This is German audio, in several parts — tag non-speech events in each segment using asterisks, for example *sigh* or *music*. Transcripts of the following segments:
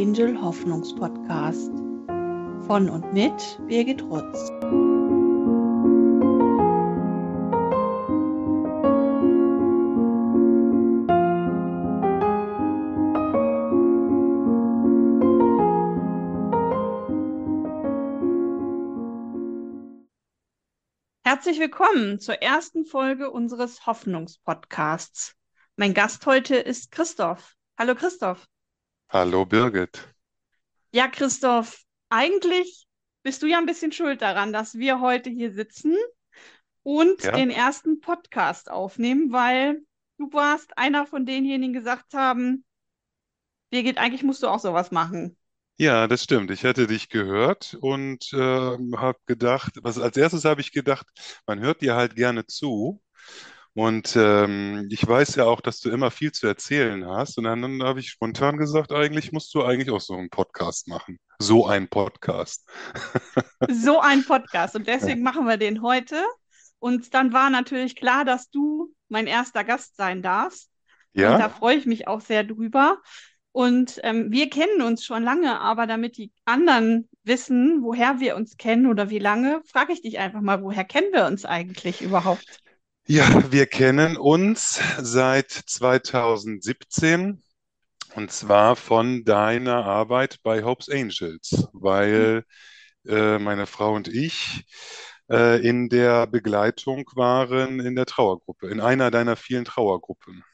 Angel Hoffnungspodcast von und mit Birgit Rutz. Herzlich willkommen zur ersten Folge unseres Hoffnungspodcasts. Mein Gast heute ist Christoph. Hallo Christoph. Hallo Birgit. Ja, Christoph, eigentlich bist du ja ein bisschen schuld daran, dass wir heute hier sitzen und Ja, den ersten Podcast aufnehmen, weil du warst einer von denjenigen, die gesagt haben, Birgit, eigentlich musst du auch sowas machen. ja, das stimmt. Ich hatte dich gehört und ähm, habe gedacht, was als erstes habe ich gedacht, man hört dir halt gerne zu. Und ähm, ich weiß ja auch, dass du immer viel zu erzählen hast. Und dann, dann habe ich spontan gesagt, eigentlich musst du eigentlich auch so einen Podcast machen. So ein Podcast. *laughs* So ein Podcast und Ja. deswegen machen wir den heute. Und dann war natürlich klar, dass du mein erster Gast sein darfst. Und da Ja? freue ich mich auch sehr drüber. Und ähm, wir kennen uns schon lange, aber damit die anderen wissen, woher wir uns kennen oder wie lange, frage ich dich einfach mal, woher kennen wir uns eigentlich überhaupt? Ja, wir kennen uns seit 2017 und zwar von deiner Arbeit bei Hope's Angels, weil äh, meine Frau und ich äh, in der Begleitung waren in der Trauergruppe, in einer deiner vielen Trauergruppen.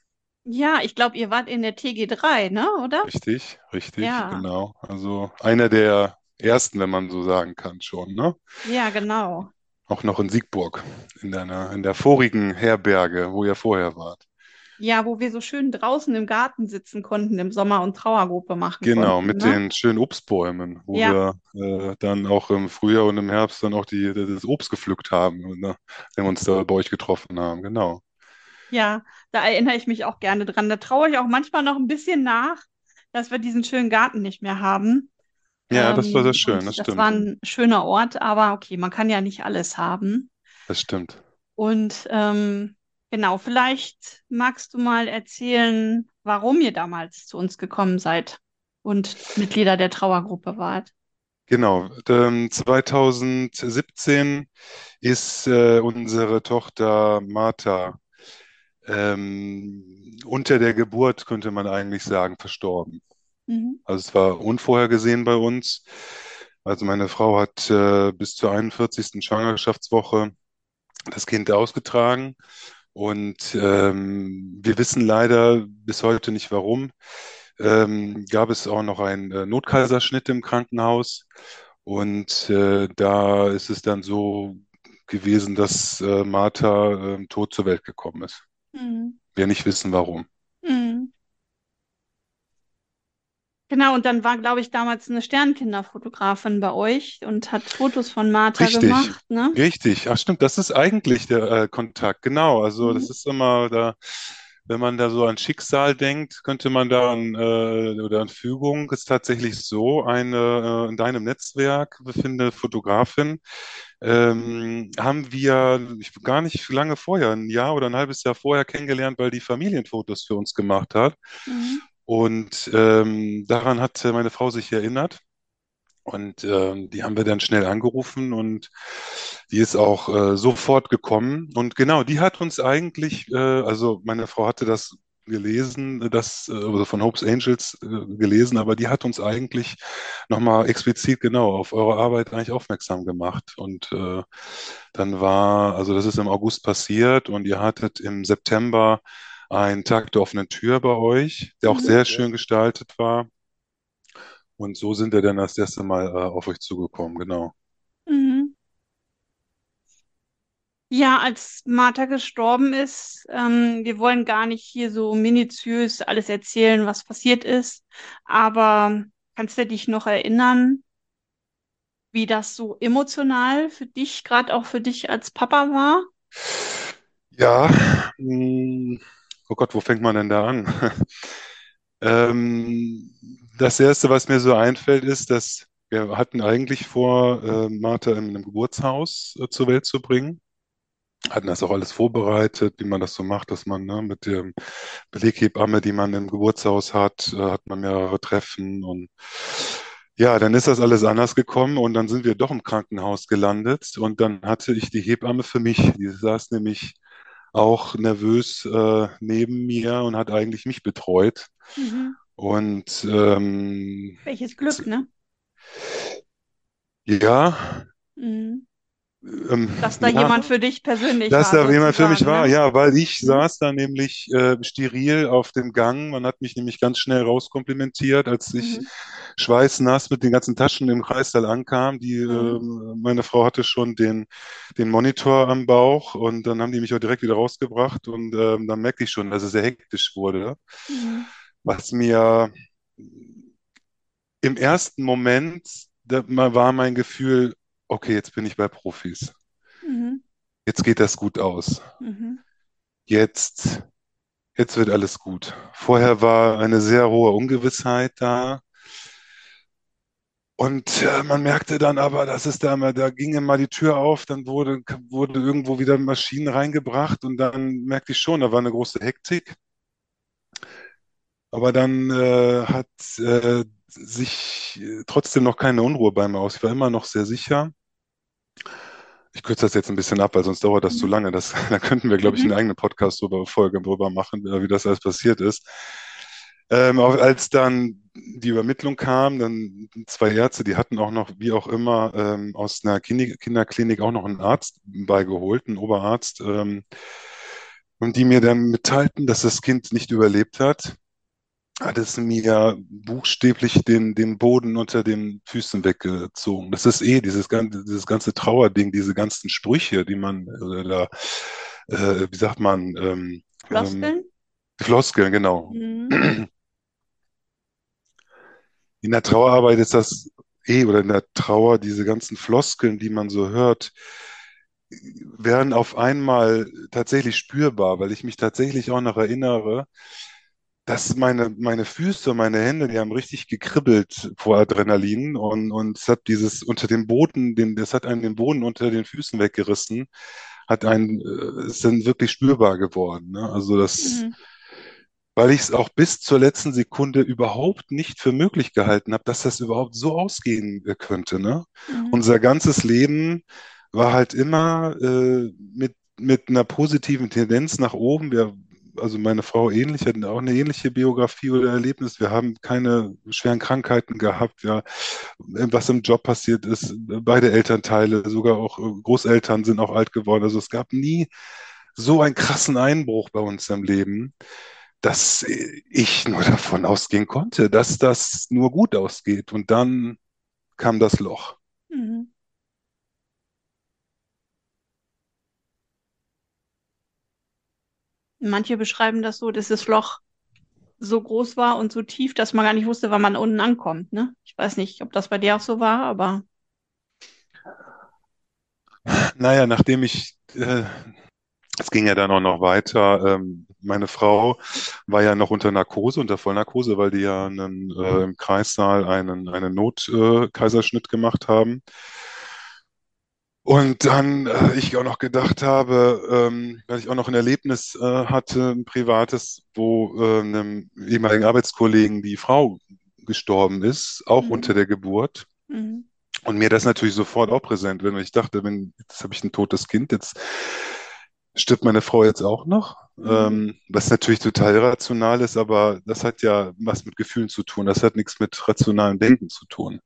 Ja, ich glaube, ihr wart in der TG3, ne, oder? Richtig, richtig, Ja, genau. Also einer der ersten, wenn man so sagen kann, schon, ne? ja, genau. Auch noch in Siegburg, in deiner, in der vorigen Herberge, wo ihr vorher wart. Ja, wo wir so schön draußen im Garten sitzen konnten im Sommer und Trauergruppe machen Genau, konnten, mit ne? den schönen Obstbäumen, wo Ja, wir äh, dann auch im Frühjahr und im Herbst dann auch die, das Obst gepflückt haben, ne? Wenn wir uns da bei euch getroffen haben, genau. ja, da erinnere ich mich auch gerne dran. Da traue ich auch manchmal noch ein bisschen nach, dass wir diesen schönen Garten nicht mehr haben. Ja, das war sehr Ähm, schön, das das war stimmt. ein schöner Ort, aber okay, man kann ja nicht alles haben. Das stimmt. Und ähm, genau, vielleicht magst du mal erzählen, warum ihr damals zu uns gekommen seid und Mitglieder der Trauergruppe wart. Genau. Ähm, 2017 ist äh, unsere Tochter Martha ähm, unter der Geburt, könnte man eigentlich sagen, verstorben. Mhm. Also es war unvorhergesehen bei uns. Also meine Frau hat äh, bis zur 41. Schwangerschaftswoche das Kind ausgetragen und ähm, wir wissen leider bis heute nicht warum. Ähm, gab es auch noch einen äh, Notkaiserschnitt im Krankenhaus und äh, da ist es dann so gewesen, dass äh, Martha ähm, tot zur Welt gekommen ist. Mhm. Wir nicht wissen warum. Mhm. Genau, und dann war, glaube ich, damals eine Sternkinderfotografin bei euch und hat Fotos von Martha Richtig, gemacht, ne? richtig. Ach stimmt, das ist eigentlich der äh, Kontakt. Genau, also Mhm. das ist immer da, wenn man da so an Schicksal denkt, könnte man da an, äh, oder an Fügung, ist tatsächlich so, eine äh, in deinem Netzwerk befindende Fotografin, ähm, haben wir ich, gar nicht lange vorher, ein Jahr oder ein halbes Jahr vorher kennengelernt, weil die Familienfotos für uns gemacht hat. Mhm. Und ähm, daran hat äh, meine Frau sich erinnert. Und ähm, die haben wir dann schnell angerufen und die ist auch äh, sofort gekommen. Und genau, die hat uns eigentlich, äh, also meine Frau hatte das gelesen, das äh, also von Hope's Angels äh, gelesen, aber die hat uns eigentlich nochmal explizit genau auf eure Arbeit eigentlich aufmerksam gemacht. Und äh, dann war, also das ist im August passiert und ihr hattet im September einen Tag der offenen Tür bei euch, der auch Mhm. sehr schön gestaltet war. Und so sind wir dann das erste Mal äh, auf euch zugekommen, genau. Mhm. Ja, als Martha gestorben ist, ähm, wir wollen gar nicht hier so minutiös alles erzählen, was passiert ist, aber kannst du dich noch erinnern, wie das so emotional für dich, gerade auch für dich als Papa war? Ja, mh, oh Gott, wo fängt man denn da an? *laughs* Ähm, das Erste, was mir so einfällt, ist, dass wir hatten eigentlich vor, äh, Martha in einem Geburtshaus äh, zur Welt zu bringen. hatten das auch alles vorbereitet, wie man das so macht, dass man ne, mit der Beleghebamme, die man im Geburtshaus hat, äh, hat man mehrere Treffen und ja, dann ist das alles anders gekommen und dann sind wir doch im Krankenhaus gelandet und dann hatte ich die Hebamme für mich. Die saß nämlich auch nervös äh, neben mir und hat eigentlich mich betreut. Mhm. Und ähm, Welches Glück, ne? ja, Mhm. ähm, Dass da ja, jemand für dich persönlich dass war, da jemand für mich sozusagen, war, ne? ja, weil ich Mhm. saß da nämlich äh, steril auf dem Gang. Man hat mich nämlich ganz schnell rauskomplimentiert, als ich Mhm. Schweißnass mit den ganzen Taschen im Kreissaal ankam. Die, Mhm. äh, meine Frau hatte schon den, den Monitor am Bauch und dann haben die mich auch direkt wieder rausgebracht und ähm, dann merkte ich schon, dass es sehr hektisch wurde, Mhm. was mir im ersten Moment da war mein Gefühl, okay, jetzt bin ich bei Profis. Mhm. Jetzt geht das gut aus. Mhm. Jetzt, jetzt wird alles gut. Vorher war eine sehr hohe Ungewissheit da. Und äh, man merkte dann aber, dass es da immer, da ging immer die Tür auf, dann wurde, wurde irgendwo wieder Maschinen reingebracht und dann merkte ich schon, da war eine große Hektik. Aber dann äh, hat äh, sich äh, trotzdem noch keine Unruhe bei mir aus. Ich war immer noch sehr sicher. Ich kürze das jetzt ein bisschen ab, weil sonst dauert das zu Mhm. lange. Das, *laughs* da könnten wir, glaube ich, eine Mhm. eigene Podcast-Folge drüber machen, wie das alles passiert ist. Ähm, als dann die Übermittlung kam, dann zwei Ärzte, die hatten auch noch, wie auch immer, ähm, aus einer Kinder Kinderklinik auch noch einen Arzt beigeholt, einen Oberarzt, ähm, und die mir dann mitteilten, dass das Kind nicht überlebt hat, hat es mir buchstäblich den, den Boden unter den Füßen weggezogen. Das ist eh dieses ganze, dieses ganze Trauerding, diese ganzen Sprüche, die man äh, da, äh, wie sagt man, ähm, ähm, Floskeln? Floskeln, genau. Mhm. *clears throat* In der Trauerarbeit ist das eh, oder in der Trauer, diese ganzen Floskeln, die man so hört, werden auf einmal tatsächlich spürbar, weil ich mich tatsächlich auch noch erinnere, dass meine, meine Füße, meine Hände, die haben richtig gekribbelt vor Adrenalin und, und es hat dieses unter dem Boden, den, das hat einen den Boden unter den Füßen weggerissen, hat einen, äh, ist dann wirklich spürbar geworden. Ne? Also das, Mhm. Weil ich es auch bis zur letzten Sekunde überhaupt nicht für möglich gehalten habe, dass das überhaupt so ausgehen äh, könnte. Ne? Mhm. Unser ganzes Leben war halt immer äh, mit, mit einer positiven Tendenz nach oben. Wir, also meine Frau ähnlich, hat auch eine ähnliche Biografie oder Erlebnis. Wir haben keine schweren Krankheiten gehabt. Ja, was im Job passiert ist, beide Elternteile, sogar auch äh, Großeltern sind auch alt geworden. Also es gab nie so einen krassen Einbruch bei uns im Leben dass ich nur *laughs* davon ausgehen konnte, dass das nur gut ausgeht. Und dann kam das Loch. Mhm. Manche beschreiben das so, dass das Loch so groß war und so tief, dass man gar nicht wusste, wann man unten ankommt, ne? Ich weiß nicht, ob das bei dir auch so war, aber Naja, nachdem ich, äh, es ging ja dann auch noch weiter, ähm, meine Frau war ja noch unter Narkose, unter Vollnarkose, weil die ja einen, äh, im Kreissaal einen, einen Notkaiserschnitt gemacht haben. Und dann äh, ich auch noch gedacht habe, ähm, weil ich auch noch ein Erlebnis äh, hatte, ein privates, wo äh, einem ehemaligen Arbeitskollegen die Frau gestorben ist, auch unter mhm. der Geburt. Mhm. Und mir das natürlich sofort auch präsent wird. Und ich dachte, wenn, jetzt habe ich ein totes Kind, jetzt stirbt meine Frau jetzt auch noch. Mhm. Ähm, was natürlich total irrational ist, aber das hat ja was mit Gefühlen zu tun. Das hat nichts mit rationalem Denken zu tun.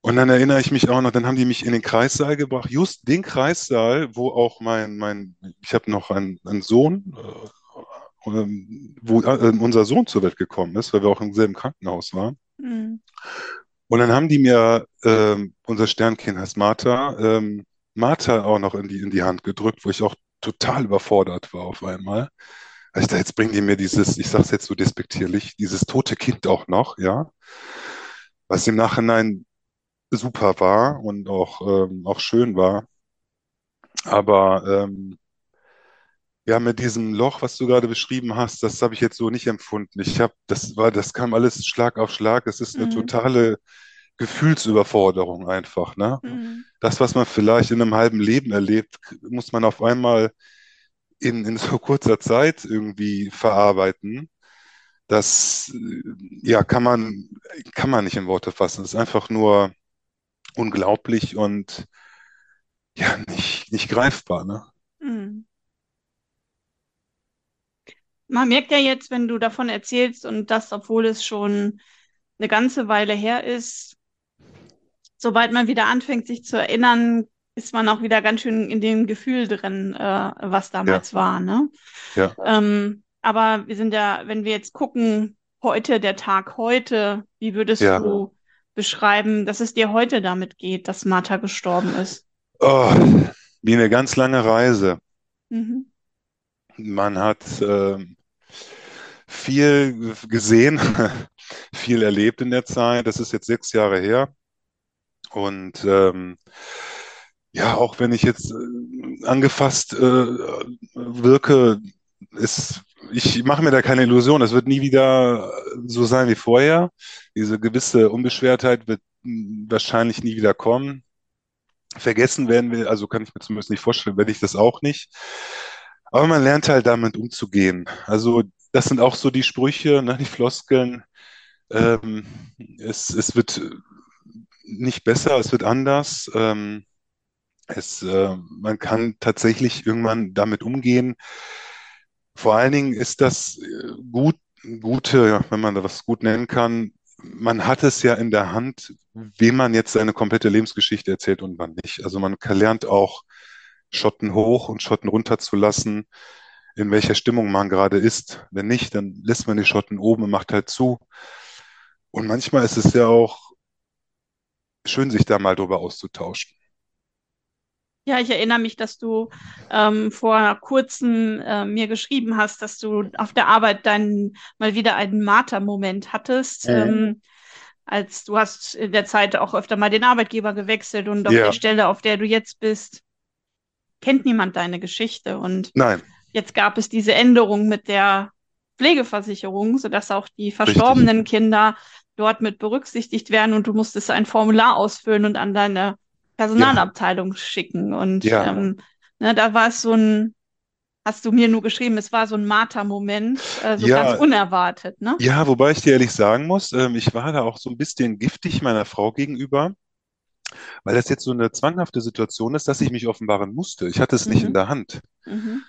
Und dann erinnere ich mich auch noch, dann haben die mich in den Kreissaal gebracht, just den Kreissaal, wo auch mein, mein, ich habe noch einen, einen Sohn, äh, ähm, wo äh, unser Sohn zur Welt gekommen ist, weil wir auch im selben Krankenhaus waren. Mhm. Und dann haben die mir, ähm, unser Sternkind heißt Martha, ähm, Martha auch noch in die, in die Hand gedrückt, wo ich auch total überfordert war auf einmal. Also ich dachte, jetzt bringen die mir dieses, ich sage es jetzt so despektierlich, dieses tote Kind auch noch, ja, was im Nachhinein super war und auch, ähm, auch schön war. Aber ähm, ja, mit diesem Loch, was du gerade beschrieben hast, das habe ich jetzt so nicht empfunden. Ich habe, das war, das kam alles Schlag auf Schlag. Es ist eine Mhm. totale Gefühlsüberforderung einfach, ne? Mhm. Das, was man vielleicht in einem halben Leben erlebt, muss man auf einmal in, in so kurzer Zeit irgendwie verarbeiten. Das, äh, ja, kann man, kann man nicht in Worte fassen. Es ist einfach nur unglaublich und ja, nicht, nicht greifbar, ne? Mhm. Man merkt ja jetzt, wenn du davon erzählst und das, obwohl es schon eine ganze Weile her ist, sobald man wieder anfängt, sich zu erinnern, ist man auch wieder ganz schön in dem Gefühl drin, äh, was Ja, damals war, ne? ja, Ähm, aber wir sind ja, wenn wir jetzt gucken, heute, der Tag heute, wie würdest ja. du beschreiben, dass es dir heute damit geht, dass Martha gestorben ist? Oh, wie eine ganz lange Reise. Mhm. Man hat ähm, viel gesehen, *laughs* viel erlebt in der Zeit. Das ist jetzt sechs Jahre her. Und ähm, ja, auch wenn ich jetzt äh, angefasst äh, wirke, ist, ich mache mir da keine Illusion. Es wird nie wieder so sein wie vorher. Diese gewisse Unbeschwertheit wird mh, wahrscheinlich nie wieder kommen. Vergessen werden wir, also kann ich mir zumindest nicht vorstellen, werde ich das auch nicht. Aber man lernt halt damit umzugehen. Also das sind auch so die Sprüche, ne, die Floskeln. Ähm, es, es wird nicht besser, es wird anders. Ähm, es, äh, man kann tatsächlich irgendwann damit umgehen. Vor allen Dingen ist das äh, gut, gute, wenn man da was gut nennen kann. Man hat es ja in der Hand, wem man jetzt seine komplette Lebensgeschichte erzählt und wann nicht. Also man lernt auch Schotten hoch und Schotten runter zu lassen, in welcher Stimmung man gerade ist. Wenn nicht, dann lässt man die Schotten oben und macht halt zu. Und manchmal ist es ja auch schön, sich da mal drüber auszutauschen. Ja, ich erinnere mich, dass du ähm, vor kurzem äh, mir geschrieben hast, dass du auf der Arbeit dann mal wieder einen Marter-Moment hattest. Mhm. Ähm, als du hast in der Zeit auch öfter mal den Arbeitgeber gewechselt und auf der Ja, Stelle, auf der du jetzt bist, kennt niemand deine Geschichte. Und nein, jetzt gab es diese Änderung mit der Pflegeversicherung, sodass auch die richtig. verstorbenen Kinder dort mit berücksichtigt werden und du musstest ein Formular ausfüllen und an deine Ja, Personalabteilung schicken. Und ja, ähm, ne, da war es so ein, hast du mir nur geschrieben, es war so ein Marter-Moment, äh, so ganz ja, unerwartet, ne? ja, wobei ich dir ehrlich sagen muss, ähm, ich war da auch so ein bisschen giftig meiner Frau gegenüber, weil das jetzt so eine zwanghafte Situation ist, dass ich mich offenbaren musste. Ich hatte es nicht in Mhm, der Hand. mhm,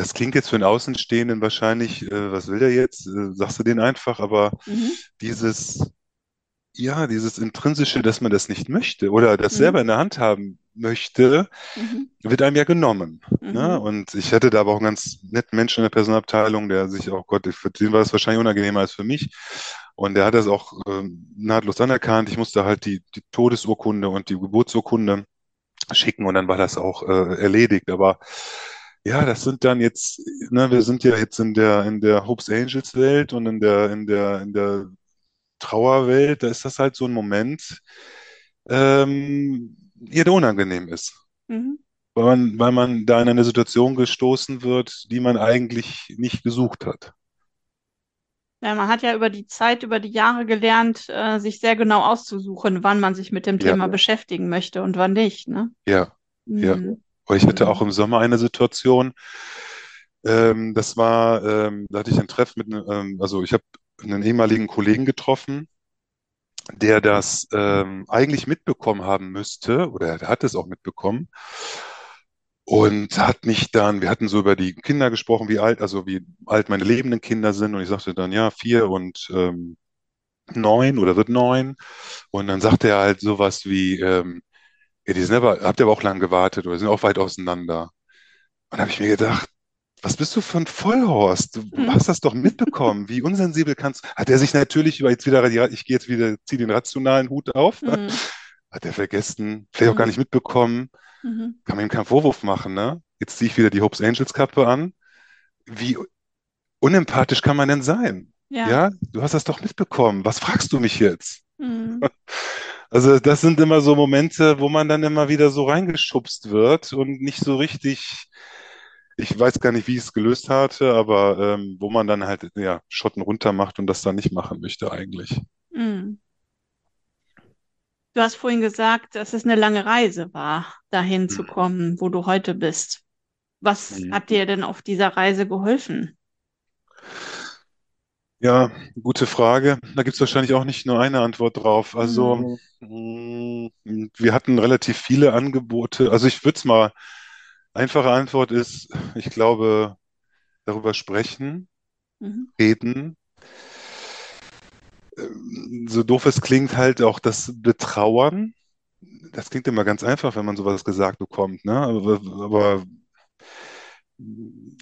Das klingt jetzt für einen Außenstehenden wahrscheinlich, äh, was will der jetzt? Äh, sagst du den einfach, aber mhm, dieses, ja, dieses Intrinsische, dass man das nicht möchte oder das selber mhm, in der Hand haben möchte, mhm, wird einem ja genommen. Ne? mhm, Und ich hatte da aber auch einen ganz netten Menschen in der Personalabteilung, der sich auch, Gott, für den war das wahrscheinlich unangenehmer als für mich. Und der hat das auch ähm, nahtlos anerkannt. Ich musste halt die, die Todesurkunde und die Geburtsurkunde schicken und dann war das auch äh, erledigt. Aber ja, das sind dann jetzt, ne, wir sind ja jetzt in der, in der Hopes Angels Welt und in der, in der, in der Trauerwelt, da ist das halt so ein Moment, ähm, ja, der unangenehm ist. mhm. Weil man, weil man da in eine Situation gestoßen wird, die man eigentlich nicht gesucht hat. Ja, man hat ja über die Zeit, über die Jahre gelernt, äh, sich sehr genau auszusuchen, wann man sich mit dem Ja, Thema beschäftigen möchte und wann nicht, ne? ja, ja. Aber ich hatte auch im Sommer eine Situation, ähm, das war, ähm, da hatte ich ein Treff mit, ähm, also ich habe einen ehemaligen Kollegen getroffen, der das ähm, eigentlich mitbekommen haben müsste, oder er hat es auch mitbekommen, und hat mich dann, wir hatten so über die Kinder gesprochen, wie alt, also wie alt meine lebenden Kinder sind, und ich sagte dann, ja, vier und ähm, neun oder wird neun. Und dann sagte er halt sowas wie, ähm, ja, die sind aber, habt ihr aber auch lang gewartet oder sind auch weit auseinander. Und da habe ich mir gedacht, was bist du für ein Vollhorst? Du Mhm. hast das doch mitbekommen. Wie unsensibel kannst Hat er sich natürlich über jetzt wieder, ich gehe jetzt wieder, ziehe den rationalen Hut auf. Mhm. Hat er vergessen, vielleicht auch gar Mhm. nicht mitbekommen. Mhm. Kann man ihm keinen Vorwurf machen, ne? Jetzt ziehe ich wieder die Hopes Angels Kappe an. Wie unempathisch kann man denn sein? Ja. Ja, du hast das doch mitbekommen. Was fragst du mich jetzt? Mhm. *laughs* Also das sind immer so Momente, wo man dann immer wieder so reingeschubst wird und nicht so richtig, ich weiß gar nicht, wie ich es gelöst hatte, aber ähm, wo man dann halt ja Schotten runter macht und das dann nicht machen möchte eigentlich. Mhm. Du hast vorhin gesagt, dass es eine lange Reise war, dahin zu kommen, wo du heute bist. Was Mhm. hat dir denn auf dieser Reise geholfen? Ja, gute Frage. Da gibt es wahrscheinlich auch nicht nur eine Antwort drauf. Mhm. Also, mh, wir hatten relativ viele Angebote. Also ich würde es mal, einfache Antwort ist, ich glaube, darüber sprechen, Mhm. reden. Ähm, So doof es klingt, halt auch das Betrauern. Das klingt immer ganz einfach, wenn man sowas gesagt bekommt, ne? Aber, aber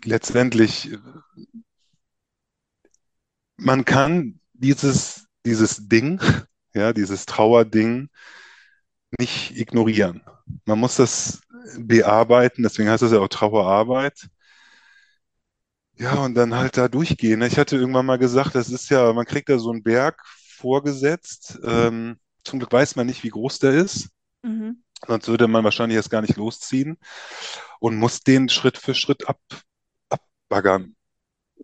letztendlich, man kann dieses, dieses Ding, *laughs* ja, dieses Trauerding nicht ignorieren. Man muss das bearbeiten, deswegen heißt es ja auch Trauerarbeit. Ja, und dann halt da durchgehen. Ich hatte irgendwann mal gesagt, das ist ja, man kriegt da so einen Berg vorgesetzt. Ähm, zum Glück weiß man nicht, wie groß der ist. Mhm. Sonst würde man wahrscheinlich erst gar nicht losziehen und muss den Schritt für Schritt ab, abbaggern.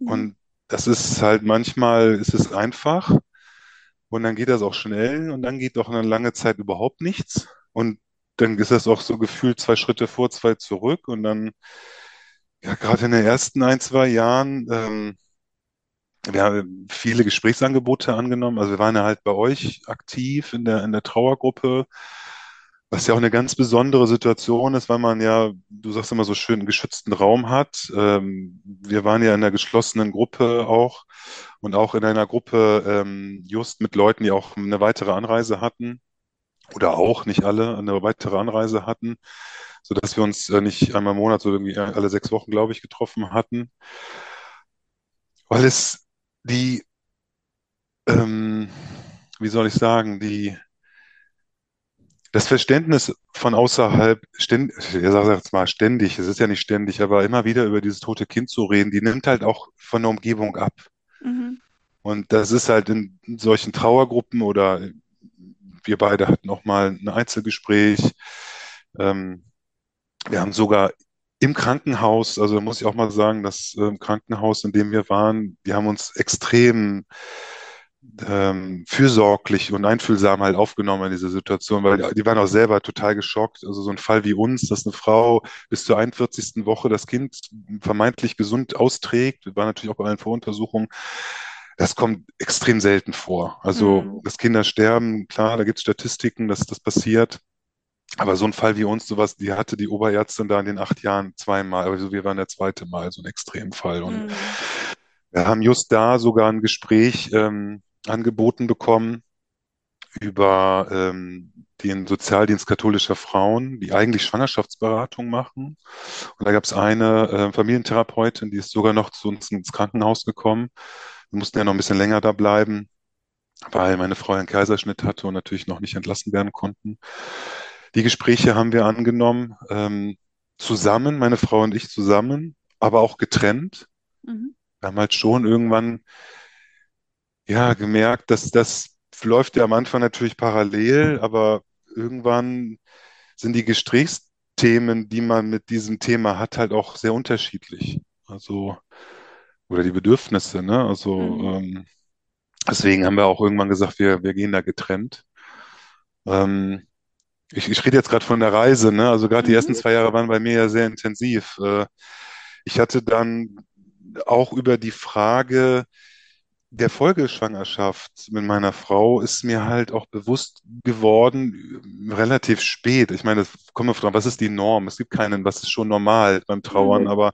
Mhm. Und das ist halt manchmal ist es einfach und dann geht das auch schnell und dann geht doch eine lange Zeit überhaupt nichts. Und dann ist das auch so gefühlt zwei Schritte vor, zwei zurück. Und dann, ja, gerade in den ersten ein, zwei Jahren, ähm, wir haben viele Gesprächsangebote angenommen. Also wir waren ja halt bei euch aktiv in der, in der Trauergruppe, was ja auch eine ganz besondere Situation ist, weil man ja, du sagst immer so schön, einen geschützten Raum hat. Ähm, wir waren ja in einer geschlossenen Gruppe auch und auch in einer Gruppe ähm, just mit Leuten, die auch eine weitere Anreise hatten oder auch nicht alle eine weitere Anreise hatten, sodass wir uns äh, nicht einmal im Monat, so irgendwie alle sechs Wochen, glaube ich, getroffen hatten, weil es die ähm, wie soll ich sagen, die, das Verständnis von außerhalb, ständig, ich sage jetzt mal ständig, es ist ja nicht ständig, aber immer wieder über dieses tote Kind zu reden, die nimmt halt auch von der Umgebung ab. Mhm. Und das ist halt in solchen Trauergruppen oder wir beide hatten auch mal ein Einzelgespräch. Ähm, wir haben sogar im Krankenhaus, also muss ich auch mal sagen, das äh, Krankenhaus, in dem wir waren, die haben uns extrem ähm, fürsorglich und einfühlsam halt aufgenommen in diese Situation, weil die, die waren auch selber total geschockt. Also so ein Fall wie uns, dass eine Frau bis zur 41. Woche das Kind vermeintlich gesund austrägt, war natürlich auch bei allen Voruntersuchungen. Das kommt extrem selten vor. Also, Mhm. dass Kinder sterben, klar, da gibt es Statistiken, dass das passiert. Aber so ein Fall wie uns, sowas, die hatte die Oberärztin da in den acht Jahren zweimal, also wir waren der zweite Mal, so ein Extremfall. Und Mhm. wir haben just da sogar ein Gespräch ähm, angeboten bekommen über ähm, den Sozialdienst katholischer Frauen, die eigentlich Schwangerschaftsberatung machen. Und da gab es eine äh, Familientherapeutin, die ist sogar noch zu uns ins Krankenhaus gekommen. Wir mussten ja noch ein bisschen länger da bleiben, weil meine Frau einen Kaiserschnitt hatte und natürlich noch nicht entlassen werden konnten. Die Gespräche haben wir angenommen, ähm, zusammen, meine Frau und ich zusammen, aber auch getrennt. Mhm. Wir haben halt schon irgendwann ja gemerkt, dass das läuft ja am Anfang natürlich parallel, aber irgendwann sind die Gesprächsthemen, die man mit diesem Thema hat, halt auch sehr unterschiedlich. Also, oder die Bedürfnisse, ne? Also, Mhm. ähm, deswegen haben wir auch irgendwann gesagt, wir, wir gehen da getrennt. Ähm, ich, ich rede jetzt gerade von der Reise, ne? Also gerade die ersten Mhm. zwei Jahre waren bei mir ja sehr intensiv. Äh, ich hatte dann auch über die Frage der Folgeschwangerschaft mit meiner Frau ist mir halt auch bewusst geworden, relativ spät. Ich meine, das kommt mir von, was ist die Norm? Es gibt keinen, was ist schon normal beim Trauern, Mhm. aber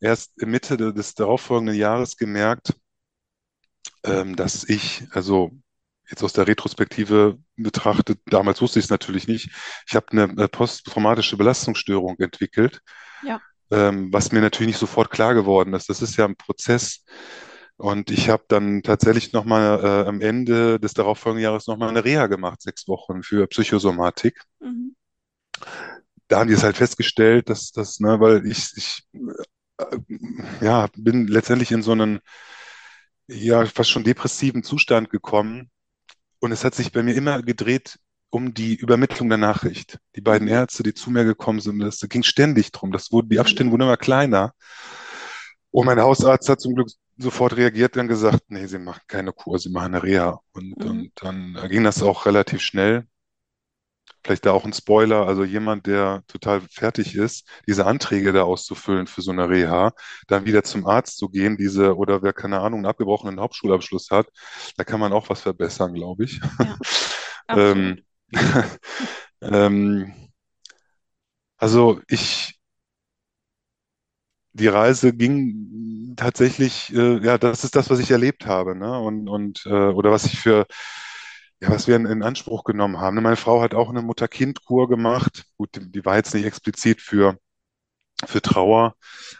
erst in Mitte des darauffolgenden Jahres gemerkt, ähm, dass ich, also jetzt aus der Retrospektive betrachtet, damals wusste ich es natürlich nicht, ich habe eine posttraumatische Belastungsstörung entwickelt, Ja. ähm, was mir natürlich nicht sofort klar geworden ist. Das ist ja ein Prozess. Und ich habe dann tatsächlich nochmal äh, am Ende des darauffolgenden Jahres nochmal eine Reha gemacht, sechs Wochen für Psychosomatik. Mhm. Da haben die es halt festgestellt, dass das, ne, weil ich, ich äh, ja, bin letztendlich in so einen ja fast schon depressiven Zustand gekommen, Und es hat sich bei mir immer gedreht um die Übermittlung der Nachricht. Die beiden Mhm. Ärzte, die zu mir gekommen sind, das ging ständig drum. Das wurde, die Abstände wurden immer kleiner. Und mein Hausarzt hat zum Glück sofort reagiert und gesagt, nee, Sie machen keine Kur, Sie machen eine Reha. Und, Mhm. und dann ging das auch relativ schnell. vielleicht da auch ein Spoiler, also jemand, der total fertig ist, diese Anträge da auszufüllen für so eine Reha, dann wieder zum Arzt zu gehen, diese, oder wer keine Ahnung, einen abgebrochenen Hauptschulabschluss hat, da kann man auch was verbessern, glaube ich. Ja, *laughs* Ähm, *laughs* ähm, also ich, die Reise ging tatsächlich, äh, ja, das ist das, was ich erlebt habe, ne? Und, und äh, oder was ich für, ja, was wir in, in Anspruch genommen haben. Ne? Meine Frau hat auch eine Mutter-Kind-Kur gemacht. Gut, die, die war jetzt nicht explizit für, für Trauer,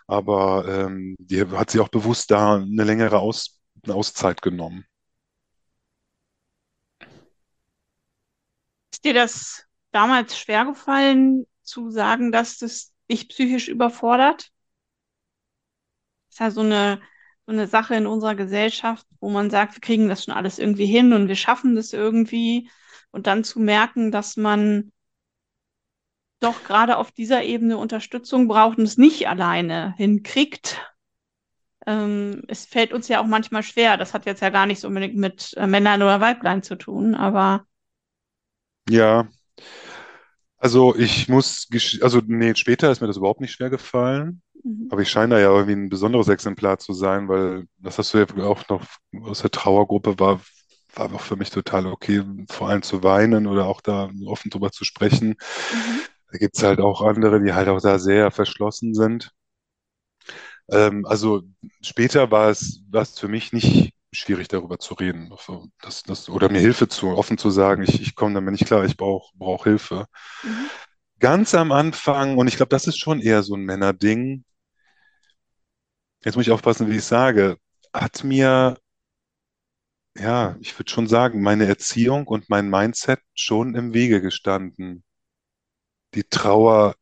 aber ähm, die hat sie auch bewusst da eine längere Aus, eine Auszeit genommen. Ist dir das damals schwer gefallen, zu sagen, dass das dich psychisch überfordert? Ist ja so eine, so eine Sache in unserer Gesellschaft, wo man sagt, wir kriegen das schon alles irgendwie hin und wir schaffen das irgendwie. Und dann zu merken, dass man doch gerade auf dieser Ebene Unterstützung braucht und es nicht alleine hinkriegt. Ähm, es fällt uns ja auch manchmal schwer. Das hat jetzt ja gar nichts unbedingt mit äh, Männern oder Weiblein zu tun, aber Ja, also ich muss, also nee, später ist mir das überhaupt nicht schwer gefallen. Mhm, Aber ich scheine da ja irgendwie ein besonderes Exemplar zu sein, weil das hast du ja auch noch aus der Trauergruppe war, war auch für mich total okay, vor allem zu weinen oder auch da offen drüber zu sprechen. mhm, Da gibt's halt auch andere, die halt auch da sehr verschlossen sind. Ähm, also später war es, war es für mich nicht schwierig, darüber zu reden. Also das, das, oder mir Hilfe zu, offen zu sagen, ich, ich komme damit nicht klar, ich brauche brauch brauch Hilfe. mhm, Ganz am Anfang, und ich glaube, das ist schon eher so ein Männerding, jetzt muss ich aufpassen, wie ich sage, hat mir ja, ich würde schon sagen, meine Erziehung und mein Mindset schon im Wege gestanden, die Trauer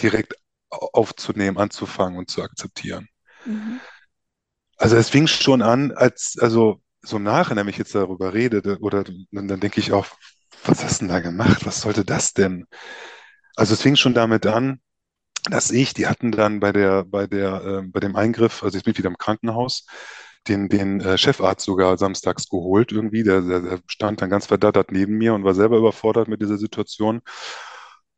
direkt au- aufzunehmen, anzufangen und zu akzeptieren. mhm, Also es fing schon an, als, also so nachher, wenn ich jetzt darüber rede, da- oder dann, dann denke ich auch, was hast du denn da gemacht? Was sollte das denn? Also es fing schon damit an, dass ich, die hatten dann bei der, bei der, äh, bei dem Eingriff, also ich bin wieder im Krankenhaus, den, den äh, Chefarzt sogar samstags geholt irgendwie. Der, der, der stand dann ganz verdattert neben mir und war selber überfordert mit dieser Situation.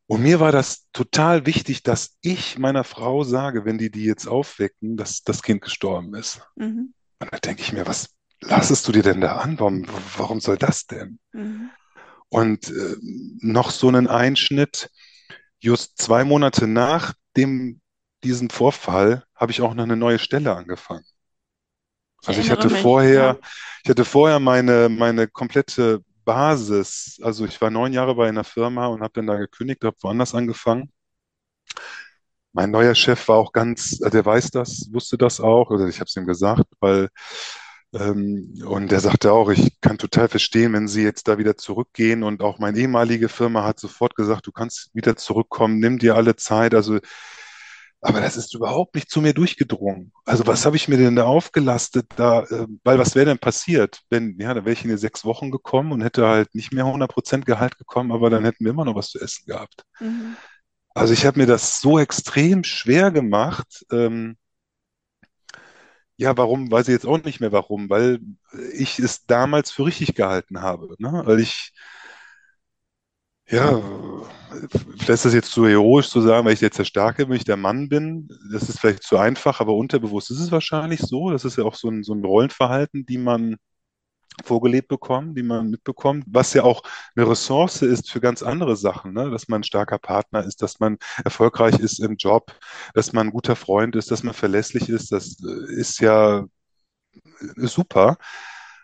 Und mir war das total wichtig, dass ich meiner Frau sage, wenn die die jetzt aufwecken, dass das Kind gestorben ist. mhm, Und da denke ich mir, was lassest du dir denn da an? Warum, warum soll das denn? mhm, Und äh, noch so einen Einschnitt, just zwei Monate nach dem, diesem Vorfall habe ich auch noch eine neue Stelle angefangen. Also ich hatte mich, ja. vorher, ich hatte vorher meine, meine komplette Basis. Also ich war neun Jahre bei einer Firma und habe dann da gekündigt, habe woanders angefangen. Mein neuer Chef war auch ganz, äh, der weiß das, wusste das auch, oder ich habe es ihm gesagt, weil und der sagte auch, ich kann total verstehen, wenn Sie jetzt da wieder zurückgehen und auch meine ehemalige Firma hat sofort gesagt, du kannst wieder zurückkommen, nimm dir alle Zeit. Also aber das ist überhaupt nicht zu mir durchgedrungen. Also was habe ich mir denn da aufgelastet da, äh, weil was wäre denn passiert, wenn, ja, da wäre ich in die sechs Wochen gekommen und hätte halt nicht mehr 100% Gehalt gekommen, aber dann hätten wir immer noch was zu essen gehabt. Mhm, Also ich habe mir das so extrem schwer gemacht. Ähm, ja, warum, weiß ich jetzt auch nicht mehr warum, weil ich es damals für richtig gehalten habe, ne? Weil ich Ja, vielleicht ist das jetzt zu heroisch zu sagen, weil ich jetzt der Starke bin, ich der Mann bin. Das ist vielleicht zu einfach, aber unterbewusst ist es wahrscheinlich so. Das ist ja auch so ein, so ein Rollenverhalten, die man vorgelebt bekommt, die man mitbekommt, was ja auch eine Ressource ist für ganz andere Sachen, ne? Dass man ein starker Partner ist, dass man erfolgreich ist im Job, dass man ein guter Freund ist, dass man verlässlich ist. Das äh, ist ja super,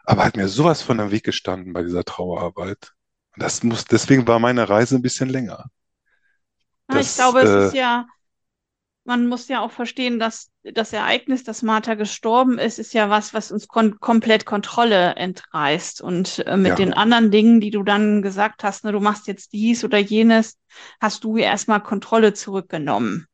aber hat mir sowas von am Weg gestanden bei dieser Trauerarbeit. Das muss, deswegen war meine Reise ein bisschen länger. Ich Das, glaube, es ist äh, ja, man muss ja auch verstehen, dass das Ereignis, dass Martha gestorben ist, ist ja was, was uns kon komplett Kontrolle entreißt. Und äh, mit ja, den anderen Dingen, die du dann gesagt hast, ne, du machst jetzt dies oder jenes, hast du erstmal Kontrolle zurückgenommen.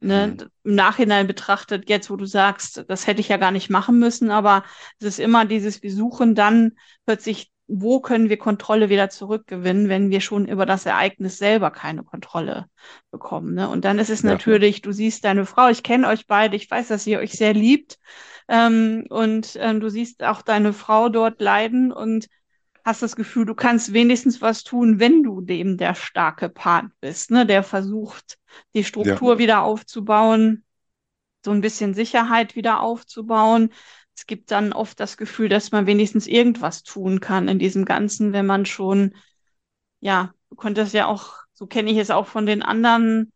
Ne? hm, Im Nachhinein betrachtet, jetzt wo du sagst, das hätte ich ja gar nicht machen müssen, aber es ist immer dieses, wir suchen dann plötzlich, wo können wir Kontrolle wieder zurückgewinnen, wenn wir schon über das Ereignis selber keine Kontrolle bekommen. Ne? Und dann ist es ja, natürlich, du siehst deine Frau, ich kenne euch beide, ich weiß, dass ihr euch sehr liebt, ähm, und ähm, du siehst auch deine Frau dort leiden und hast das Gefühl, du kannst wenigstens was tun, wenn du dem der starke Part bist, ne? Der versucht, die Ja, Struktur wieder aufzubauen, so ein bisschen Sicherheit wieder aufzubauen. Es gibt dann oft das Gefühl, dass man wenigstens irgendwas tun kann in diesem Ganzen, wenn man schon, ja, du konntest ja auch, so kenne ich es auch von den anderen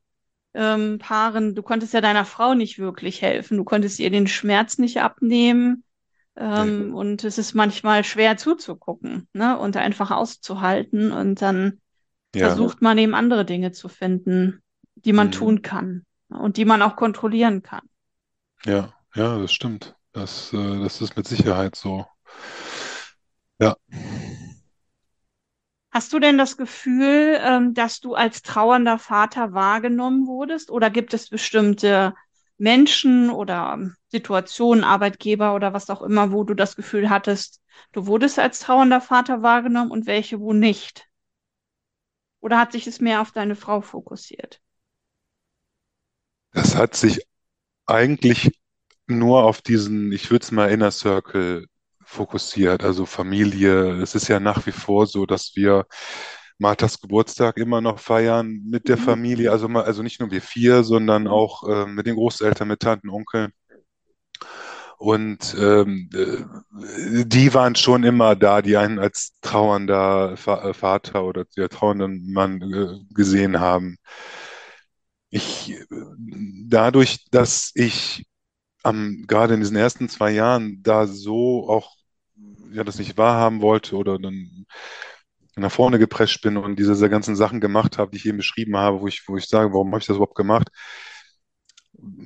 ähm, Paaren, du konntest ja deiner Frau nicht wirklich helfen. Du konntest ihr den Schmerz nicht abnehmen. Ähm, und es ist manchmal schwer zuzugucken, ne? Und einfach auszuhalten. Und dann ja, versucht man eben andere Dinge zu finden, die man mhm. tun kann und die man auch kontrollieren kann. Ja, ja, das stimmt. Das, äh, das ist mit Sicherheit so. Ja, Hast du denn das Gefühl, ähm, dass du als trauernder Vater wahrgenommen wurdest? Oder gibt es bestimmte Menschen oder ähm, Situationen, Arbeitgeber oder was auch immer, wo du das Gefühl hattest, du wurdest als trauernder Vater wahrgenommen und welche, wo nicht? Oder hat sich es mehr auf deine Frau fokussiert? das hat sich eigentlich nur auf diesen, ich würde es mal Inner Circle fokussiert, also Familie. Es ist ja nach wie vor so, dass wir Marthas Geburtstag immer noch feiern mit der Mhm. Familie, also mal, also nicht nur wir vier, sondern auch äh, mit den Großeltern, mit Tanten, Onkeln. Und ähm, äh, die waren schon immer da, die einen als trauernder äh, Vater oder der trauernden Mann äh, gesehen haben. Ich, dadurch, dass ich am, gerade in diesen ersten zwei Jahren da so auch ja, das nicht wahrhaben wollte oder dann nach vorne geprescht bin und diese, diese ganzen Sachen gemacht habe, die ich eben beschrieben habe, wo ich, wo ich sage, warum habe ich das überhaupt gemacht?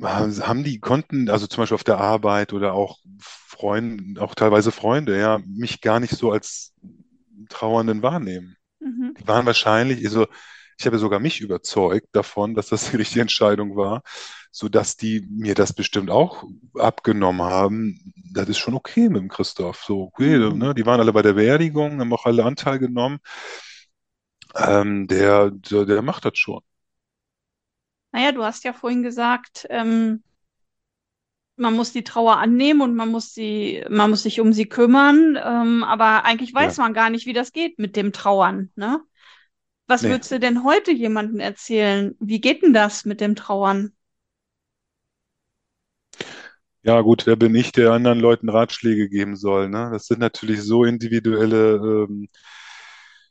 Haben die, konnten, also zum Beispiel auf der Arbeit oder auch Freunde, auch teilweise Freunde, ja, mich gar nicht so als Trauernden wahrnehmen. Mhm. Die waren wahrscheinlich, also ich habe sogar mich überzeugt davon, dass das die richtige Entscheidung war, sodass die mir das bestimmt auch abgenommen haben. Das ist schon okay mit dem Christoph. So, okay, Mhm. ne? Die waren alle bei der Beerdigung, haben auch alle Anteil genommen. Ähm, der, der, der macht das schon. Naja, du hast ja vorhin gesagt, ähm, man muss die Trauer annehmen und man muss sie, man muss sich um sie kümmern, ähm, aber eigentlich weiß Ja, man gar nicht, wie das geht mit dem Trauern, ne? Was nee. würdest du denn heute jemandem erzählen? Wie geht denn das mit dem Trauern? Ja, gut, wer bin ich, der anderen Leuten Ratschläge geben soll, ne? Das sind natürlich so individuelle ähm,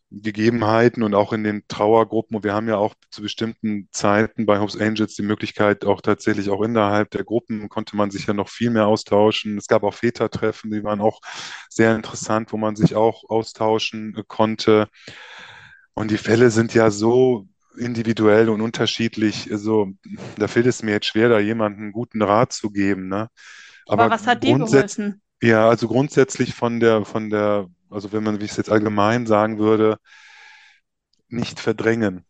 Gegebenheiten und auch in den Trauergruppen. Wir haben ja auch zu bestimmten Zeiten bei Hope's Angels die Möglichkeit, auch tatsächlich auch innerhalb der Gruppen konnte man sich ja noch viel mehr austauschen. Es gab auch Vätertreffen, die waren auch sehr interessant, wo man sich auch austauschen äh, konnte. Und die Fälle sind ja so individuell und unterschiedlich. Also, da fällt es mir jetzt schwer, da jemandem einen guten Rat zu geben, ne? Aber Aber was hat dir geholfen? ja, also grundsätzlich von der, von der, also wenn man, wie ich es jetzt allgemein sagen würde, nicht verdrängen.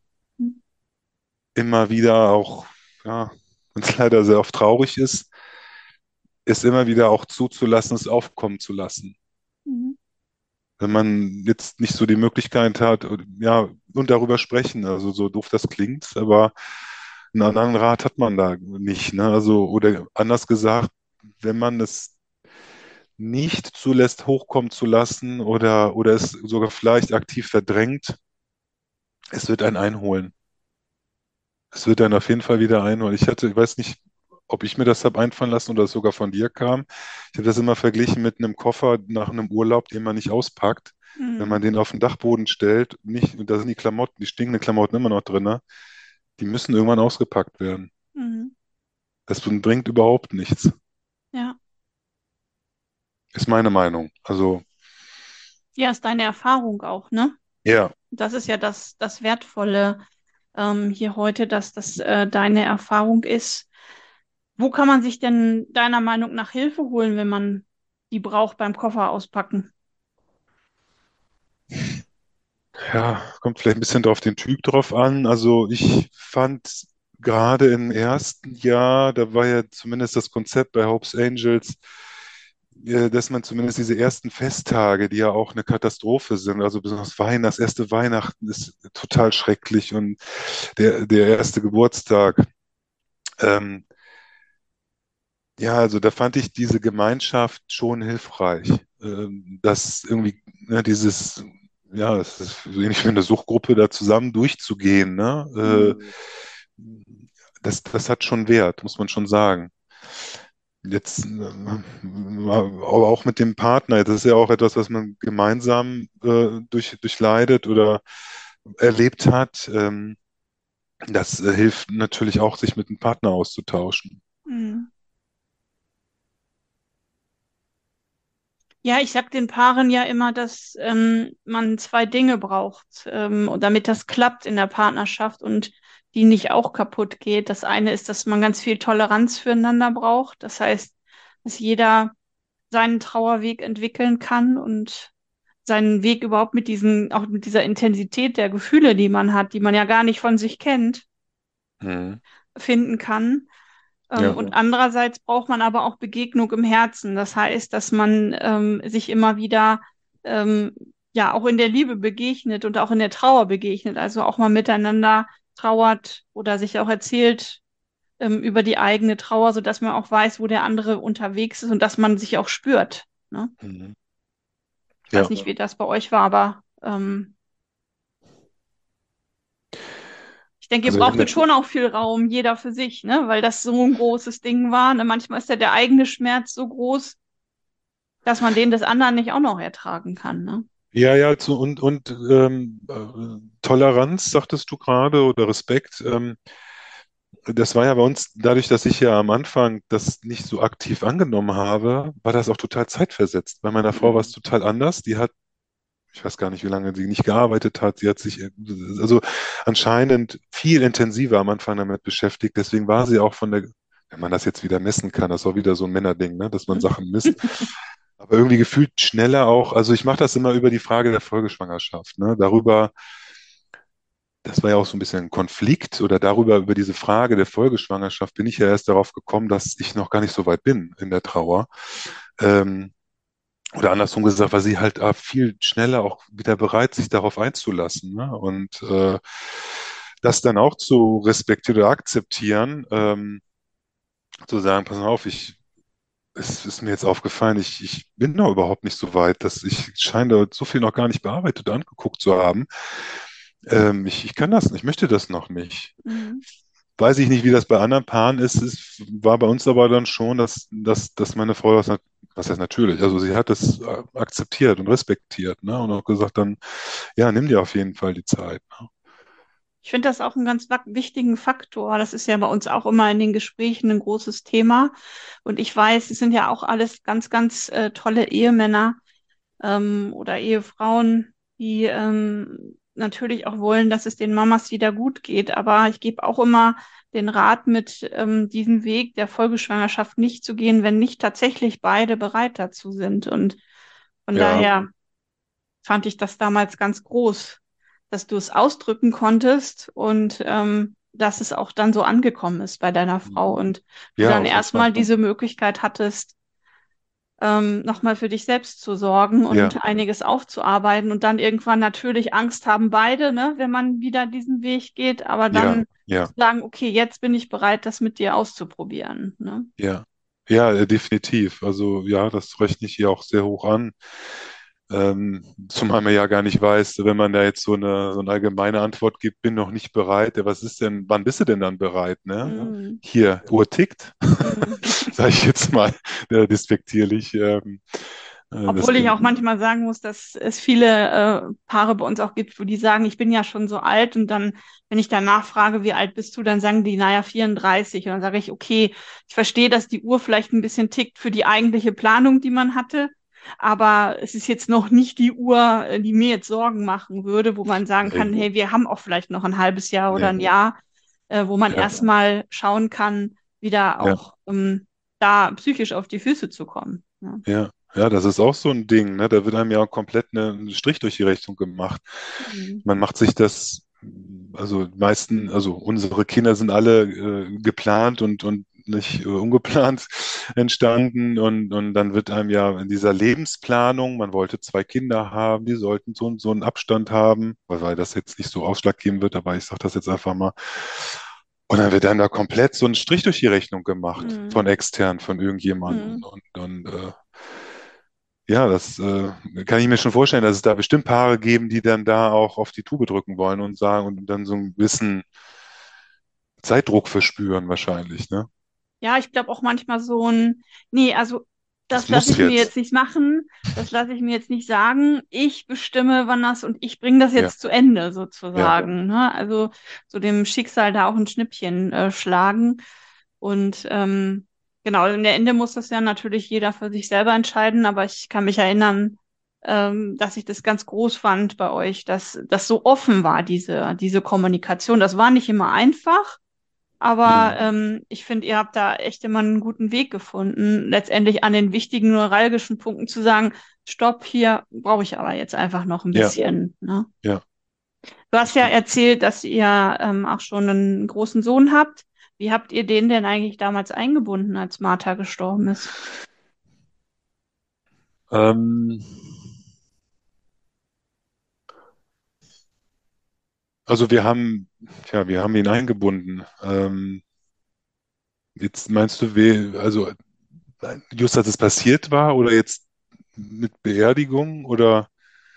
Immer wieder auch, ja, wenn es *laughs* leider sehr oft traurig ist, ist immer wieder auch zuzulassen, es aufkommen zu lassen. Mhm. Wenn man jetzt nicht so die Möglichkeit hat, ja, und darüber sprechen, also so doof das klingt, aber einen anderen Rat hat man da nicht, ne? Also, oder anders gesagt, wenn man es nicht zulässt, hochkommen zu lassen oder, oder es sogar vielleicht aktiv verdrängt, es wird einen einholen. Es wird einen auf jeden Fall wieder einholen. Ich hatte, ich weiß nicht, ob ich mir das habe einfallen lassen oder es sogar von dir kam. Ich habe das immer verglichen mit einem Koffer nach einem Urlaub, den man nicht auspackt. Wenn Mhm. man den auf den Dachboden stellt, nicht, und da sind die Klamotten, die stinkenden Klamotten immer noch drin, ne? Die müssen irgendwann ausgepackt werden. Mhm. Das bringt überhaupt nichts. Ja. Ist meine Meinung. Also, Ja, ist deine Erfahrung auch, ne? ja, Das ist ja das, das Wertvolle ähm, hier heute, dass das äh, deine Erfahrung ist. Wo kann man sich denn deiner Meinung nach Hilfe holen, wenn man die braucht beim Koffer auspacken? Ja, kommt vielleicht ein bisschen drauf den Typ drauf an. Also ich fand gerade im ersten Jahr, da war ja zumindest das Konzept bei Hope's Angels, äh, dass man zumindest diese ersten Festtage, die ja auch eine Katastrophe sind, also besonders Weihnachten, das erste Weihnachten ist total schrecklich und der, der erste Geburtstag, ähm, Ja, also da fand ich diese Gemeinschaft schon hilfreich. Ähm, dass irgendwie ne, dieses, ja, es ist ähnlich wie eine Suchtgruppe, da zusammen durchzugehen, ne? Mhm. Äh, das, das hat schon Wert, muss man schon sagen. Jetzt, äh, aber auch mit dem Partner, das ist ja auch etwas, was man gemeinsam äh, durch, durchleidet oder erlebt hat. Ähm, das äh, hilft natürlich auch, sich mit dem Partner auszutauschen. Mhm. Ja, ich sag den Paaren ja immer, dass ähm, man zwei Dinge braucht, ähm, damit das klappt in der Partnerschaft und die nicht auch kaputt geht. Das eine ist, dass man ganz viel Toleranz füreinander braucht. Das heißt, dass jeder seinen Trauerweg entwickeln kann und seinen Weg überhaupt mit diesen, auch mit dieser Intensität der Gefühle, die man hat, die man ja gar nicht von sich kennt, Mhm. finden kann. Ähm, Ja. und andererseits braucht man aber auch Begegnung im Herzen. Das heißt, dass man ähm, sich immer wieder ähm, ja auch in der Liebe begegnet und auch in der Trauer begegnet. Also auch mal miteinander trauert oder sich auch erzählt ähm, über die eigene Trauer, sodass man auch weiß, wo der andere unterwegs ist und dass man sich auch spürt. Ne? Mhm. Ich weiß Ja. nicht, wie das bei euch war, aber ähm, ich denke, ihr Also brauchtet schon auch viel Raum, jeder für sich, ne? Weil das so ein großes Ding war. Ne? Manchmal ist ja der eigene Schmerz so groß, dass man den des anderen nicht auch noch ertragen kann, ne? ja, ja, zu, und, und ähm, äh, Toleranz, sagtest du gerade, oder Respekt. Ähm, das war ja bei uns, dadurch, dass ich ja am Anfang das nicht so aktiv angenommen habe, war das auch total zeitversetzt. Bei meiner Frau war es Mhm. total anders. Die hat, ich weiß gar nicht, wie lange sie nicht gearbeitet hat. Sie hat sich äh, also anscheinend viel intensiver am Anfang damit beschäftigt. Deswegen war sie auch von der, wenn man das jetzt wieder messen kann, das ist auch wieder so ein Männerding, ne, dass man Sachen misst. *laughs* Aber irgendwie gefühlt schneller auch, also ich mache das immer über die Frage der Folgeschwangerschaft, ne? Darüber, das war ja auch so ein bisschen ein Konflikt oder darüber, über diese Frage der Folgeschwangerschaft bin ich ja erst darauf gekommen, dass ich noch gar nicht so weit bin in der Trauer. Ähm, oder andersrum gesagt, war sie halt äh, viel schneller auch wieder bereit, sich darauf einzulassen, ne? Und äh, das dann auch zu respektieren oder akzeptieren, ähm, zu sagen, pass mal auf, ich es ist mir jetzt aufgefallen, ich, ich bin noch überhaupt nicht so weit, dass ich scheine so viel noch gar nicht bearbeitet, angeguckt zu haben. Ähm, ich, ich kann das nicht, ich möchte das noch nicht. Mhm. Weiß ich nicht, wie das bei anderen Paaren ist. Es war bei uns aber dann schon, dass, dass, dass meine Frau das, was heißt natürlich, also sie hat das äh, akzeptiert und respektiert, ne? Und auch gesagt dann, ja, nimm dir auf jeden Fall die Zeit. Ne? Ich finde das auch einen ganz wichtigen Faktor. Das ist ja bei uns auch immer in den Gesprächen ein großes Thema. Und ich weiß, es sind ja auch alles ganz, ganz äh, tolle Ehemänner ähm, oder Ehefrauen, die ähm, natürlich auch wollen, dass es den Mamas wieder gut geht. Aber ich gebe auch immer den Rat mit, ähm, diesen Weg der Folgeschwangerschaft nicht zu gehen, wenn nicht tatsächlich beide bereit dazu sind. Und von Ja, daher fand ich das damals ganz groß, dass du es ausdrücken konntest und ähm, dass es auch dann so angekommen ist bei deiner Frau und du ja, dann jeden Fall. erstmal diese Möglichkeit hattest, ähm, nochmal für dich selbst zu sorgen Ja, und einiges aufzuarbeiten und dann irgendwann natürlich Angst haben beide, ne, wenn man wieder diesen Weg geht, aber ja, dann ja. zu sagen, okay, jetzt bin ich bereit, das mit dir auszuprobieren, ne? Ja, ja, definitiv. Also ja, das rechne ich hier auch sehr hoch an. Ähm, zumal man ja gar nicht weiß, wenn man da jetzt so eine, so eine allgemeine Antwort gibt, bin noch nicht bereit. Ja, was ist denn, wann bist du denn dann bereit, ne? Mm, Hier, Uhr tickt, *laughs* mm. sage ich jetzt mal äh, despektierlich. Ähm, äh, Obwohl ich auch manchmal sagen muss, dass es viele äh, Paare bei uns auch gibt, wo die sagen, ich bin ja schon so alt und dann, wenn ich dann nachfrage, wie alt bist du, dann sagen die, naja, 34. Und dann sage ich, okay, ich verstehe, dass die Uhr vielleicht ein bisschen tickt für die eigentliche Planung, die man hatte, aber es ist jetzt noch nicht die Uhr, äh, die mir jetzt Sorgen machen würde, wo man sagen kann, hey, wir haben auch vielleicht noch ein halbes Jahr oder ein nee, Jahr, äh, wo man ja, erstmal schauen kann, wieder ja, auch ähm, da psychisch auf die Füße zu kommen. Ja. ja. Ja, das ist auch so ein Ding, ne? Da wird einem ja komplett eine, einen Strich durch die Rechnung gemacht. Mhm. Man macht sich das, also meisten, also unsere Kinder sind alle äh, geplant und, und nicht äh, ungeplant entstanden und, und dann wird einem ja in dieser Lebensplanung, man wollte zwei Kinder haben, die sollten so, so einen Abstand haben, weil, weil das jetzt nicht so ausschlaggebend wird, aber ich sage das jetzt einfach mal. Und dann wird dann da komplett so ein Strich durch die Rechnung gemacht Mhm. von extern, von irgendjemandem. Mhm. Und, und äh, ja, das äh, kann ich mir schon vorstellen, dass es da bestimmt Paare geben, die dann da auch auf die Tube drücken wollen und sagen und dann so einen gewissen Zeitdruck verspüren wahrscheinlich, ne? Ja, ich glaube auch manchmal so ein, nee, also das Das lasse ich mir jetzt. jetzt nicht machen, das lasse ich mir jetzt nicht sagen. Ich bestimme, wann das und ich bringe das Ja, jetzt zu Ende ja. sozusagen. Ne? Also so dem Schicksal da auch ein Schnippchen äh, schlagen. Und ähm, genau, in der Ende muss das ja natürlich jeder für sich selber entscheiden, aber ich kann mich erinnern, ähm, dass ich das ganz groß fand bei euch, dass das so offen war, diese, diese Kommunikation. Das war nicht immer einfach. Aber Mhm. ähm, ich finde, ihr habt da echt immer einen guten Weg gefunden, letztendlich an den wichtigen neuralgischen Punkten zu sagen, Stopp, hier brauche ich aber jetzt einfach noch ein Ja, bisschen. Ne? ja, Du hast ja erzählt, dass ihr ähm, auch schon einen großen Sohn habt. Wie habt ihr den denn eigentlich damals eingebunden, als Martha gestorben ist? Ähm, also wir haben, ja, wir haben ihn eingebunden. Ähm, jetzt meinst du, we, also just als es passiert war oder jetzt mit Beerdigung oder?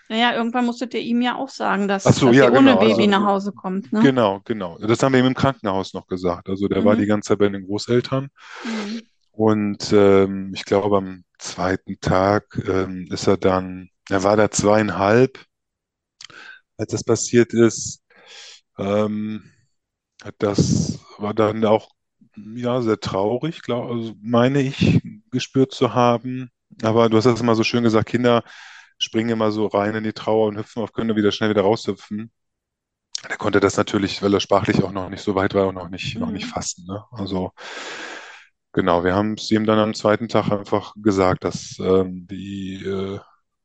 Naja, irgendwann musstet ihr ihm ja auch sagen, dass, so, dass ja, ohne genau. Baby Also nach Hause kommt, ne? genau, genau. Das haben wir ihm im Krankenhaus noch gesagt. Also der war die Mhm. ganze Zeit bei den Großeltern Mhm. und ähm, ich glaube am zweiten Tag ähm, ist er dann, er war da zweieinhalb, als das passiert ist. Ähm, Das war dann auch ja sehr traurig, glaub, also meine ich gespürt zu haben. Aber du hast das immer so schön gesagt, Kinder springen immer so rein in die Trauer und hüpfen auf, können dann wieder schnell wieder raushüpfen. Der konnte das natürlich, weil er sprachlich auch noch nicht so weit war, auch noch nicht, noch nicht Mhm. fassen. Ne? Also genau, wir haben es ihm dann am zweiten Tag einfach gesagt, dass ähm, die äh,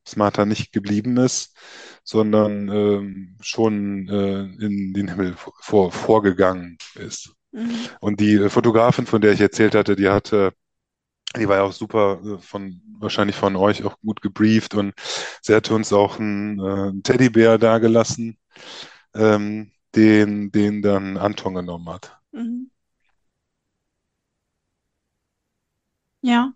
Smarta nicht geblieben ist, sondern ähm, schon äh, in den Himmel vor, vorgegangen ist. Mhm. Und die äh, Fotografin, von der ich erzählt hatte, die hatte, die war ja auch super äh, von, wahrscheinlich von euch auch gut gebrieft und sie hatte uns auch einen, äh, einen Teddybär dagelassen, ähm, den, den dann Anton genommen hat. Mhm. Ja.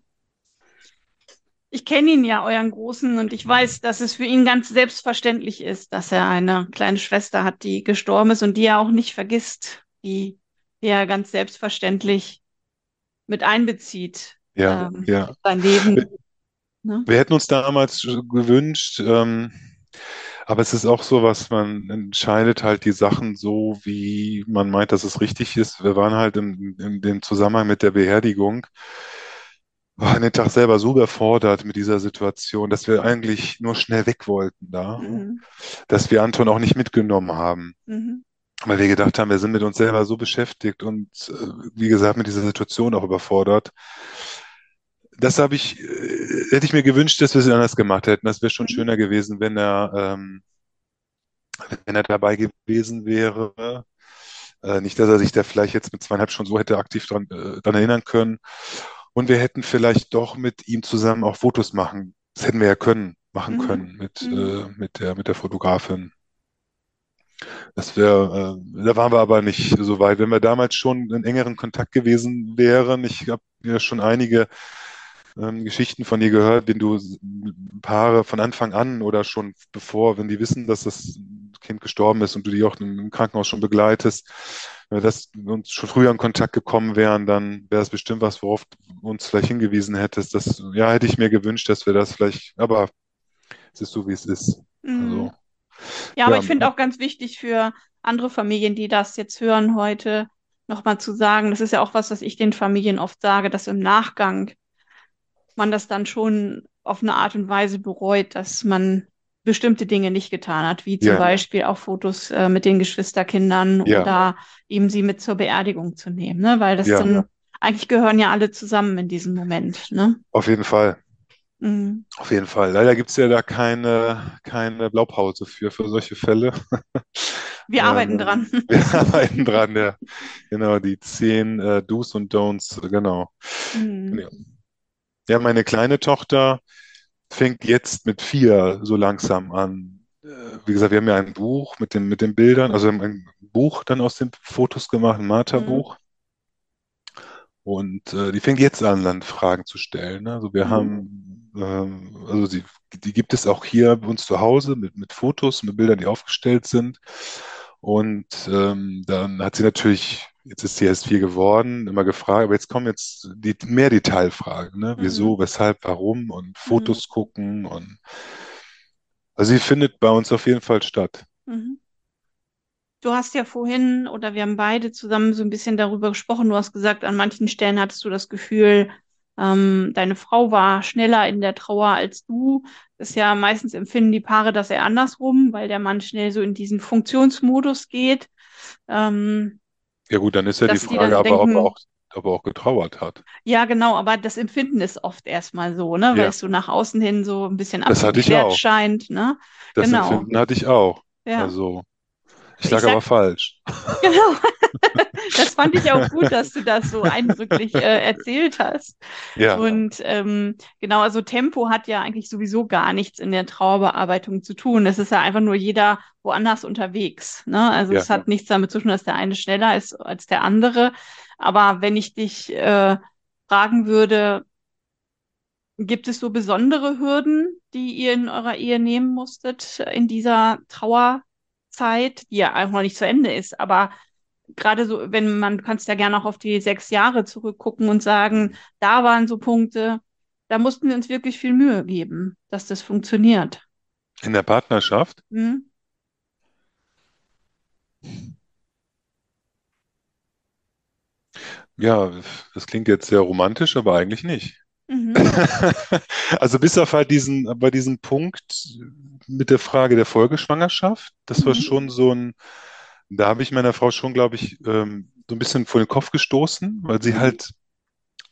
Ich kenne ihn ja, euren Großen, und ich weiß, dass es für ihn ganz selbstverständlich ist, dass er eine kleine Schwester hat, die gestorben ist und die er auch nicht vergisst, die, er ganz selbstverständlich mit einbezieht, Ja, ähm, ja. in sein Wir, Leben. Ne? wir hätten uns damals gewünscht, ähm, aber es ist auch so, was man entscheidet halt die Sachen so, wie man meint, dass es richtig ist. Wir waren halt im, in dem Zusammenhang mit der Beerdigung war an den Tag selber so überfordert mit dieser Situation, dass wir eigentlich nur schnell weg wollten da, Mhm. dass wir Anton auch nicht mitgenommen haben, Mhm. weil wir gedacht haben, wir sind mit uns selber so beschäftigt und äh, wie gesagt mit dieser Situation auch überfordert. Das habe ich, äh, hätte ich mir gewünscht, dass wir es anders gemacht hätten. Das wäre schon Mhm. schöner gewesen, wenn er, ähm, wenn er dabei gewesen wäre. Äh, nicht, dass er sich da vielleicht jetzt mit zweieinhalb schon so hätte aktiv dran, äh, dran erinnern können. Und wir hätten vielleicht doch mit ihm zusammen auch Fotos machen. Das hätten wir ja können, machen Mhm. können mit, Mhm. äh, mit der, mit der Fotografin. Das wäre, äh, da waren wir aber nicht so weit. Wenn wir damals schon in engeren Kontakt gewesen wären, ich habe ja schon einige ähm, Geschichten von dir gehört, wenn du Paare von Anfang an oder schon bevor, wenn die wissen, dass das Kind gestorben ist und du die auch im Krankenhaus schon begleitest, wenn wir das uns schon früher in Kontakt gekommen wären, dann wäre es bestimmt was, worauf du uns vielleicht hingewiesen hättest. Das, ja, hätte ich mir gewünscht, dass wir das vielleicht, aber es ist so, wie es ist. Mhm. Also, Ja, aber ja, ich finde auch ganz wichtig für andere Familien, die das jetzt hören heute, nochmal zu sagen, das ist ja auch was, was ich den Familien oft sage, dass im Nachgang man das dann schon auf eine Art und Weise bereut, dass man bestimmte Dinge nicht getan hat, wie zum ja, Beispiel auch Fotos äh, mit den Geschwisterkindern ja, oder eben sie mit zur Beerdigung zu nehmen, ne? Weil das ja, dann, eigentlich gehören ja alle zusammen in diesem Moment, ne? auf jeden Fall. Mhm. Auf jeden Fall. Leider gibt es ja da keine, keine Blaupause für, für solche Fälle. Wir *laughs* arbeiten Ähm, dran. wir *laughs* arbeiten dran, ja. Genau, die zehn äh, Do's und Don'ts, genau. Mhm. Ja. Ja, meine kleine Tochter fängt jetzt mit vier so langsam an. Äh, Wie gesagt, wir haben ja ein Buch mit den, mit den Bildern, also ein Buch dann aus den Fotos gemacht, ein Mhm. Martha-Buch. Und äh, die fängt jetzt an, dann Fragen zu stellen. Ne? Also wir Mhm. haben, ähm, also die, die gibt es auch hier bei uns zu Hause mit, mit Fotos, mit Bildern, die aufgestellt sind. Und ähm, dann hat sie natürlich, jetzt ist sie erst vier geworden, immer gefragt, aber jetzt kommen jetzt die mehr Detailfragen, ne? Mhm. Wieso, weshalb, warum und Mhm. Fotos gucken und also sie findet bei uns auf jeden Fall statt. Mhm. Du hast ja vorhin, oder wir haben beide zusammen so ein bisschen darüber gesprochen. Du hast gesagt, an manchen Stellen hattest du das Gefühl, ähm, deine Frau war schneller in der Trauer als du. Das ist ja meistens empfinden die Paare das eher andersrum, weil der Mann schnell so in diesen Funktionsmodus geht, ähm, Ja gut, dann ist ja die Frage aber, ob er denken, auch, ob er auch getrauert hat. ja, genau, aber das Empfinden ist oft erstmal so, ne, weil Ja, es so nach außen hin so ein bisschen abgeklärt scheint, ne? Das Genau. Empfinden hatte ich auch. Ja. Also, ich Ich lag sag, aber falsch. *laughs* genau. *laughs* Das fand ich auch gut, dass du das so eindrücklich äh, erzählt hast. Ja, Und ähm, genau, also Tempo hat ja eigentlich sowieso gar nichts in der Trauerbearbeitung zu tun. Es ist ja einfach nur jeder woanders unterwegs. Ne? Also ja. es hat nichts damit zu tun, dass der eine schneller ist als der andere. Aber wenn ich dich äh, fragen würde, gibt es so besondere Hürden, die ihr in eurer Ehe nehmen musstet in dieser Trauerzeit, die ja einfach noch nicht zu Ende ist, aber gerade so, wenn man, du kannst ja gerne auch auf die sechs Jahre zurückgucken und sagen, da waren so Punkte, da mussten wir uns wirklich viel Mühe geben, dass das funktioniert. In der Partnerschaft? Mhm. Ja, das klingt jetzt sehr romantisch, aber eigentlich nicht. Mhm. *laughs* Also bis auf halt diesen, bei diesem Punkt mit der Frage der Folgeschwangerschaft, das war Mhm. schon so ein, da habe ich meiner Frau schon, glaube ich, ähm, so ein bisschen vor den Kopf gestoßen, weil sie Mhm. halt,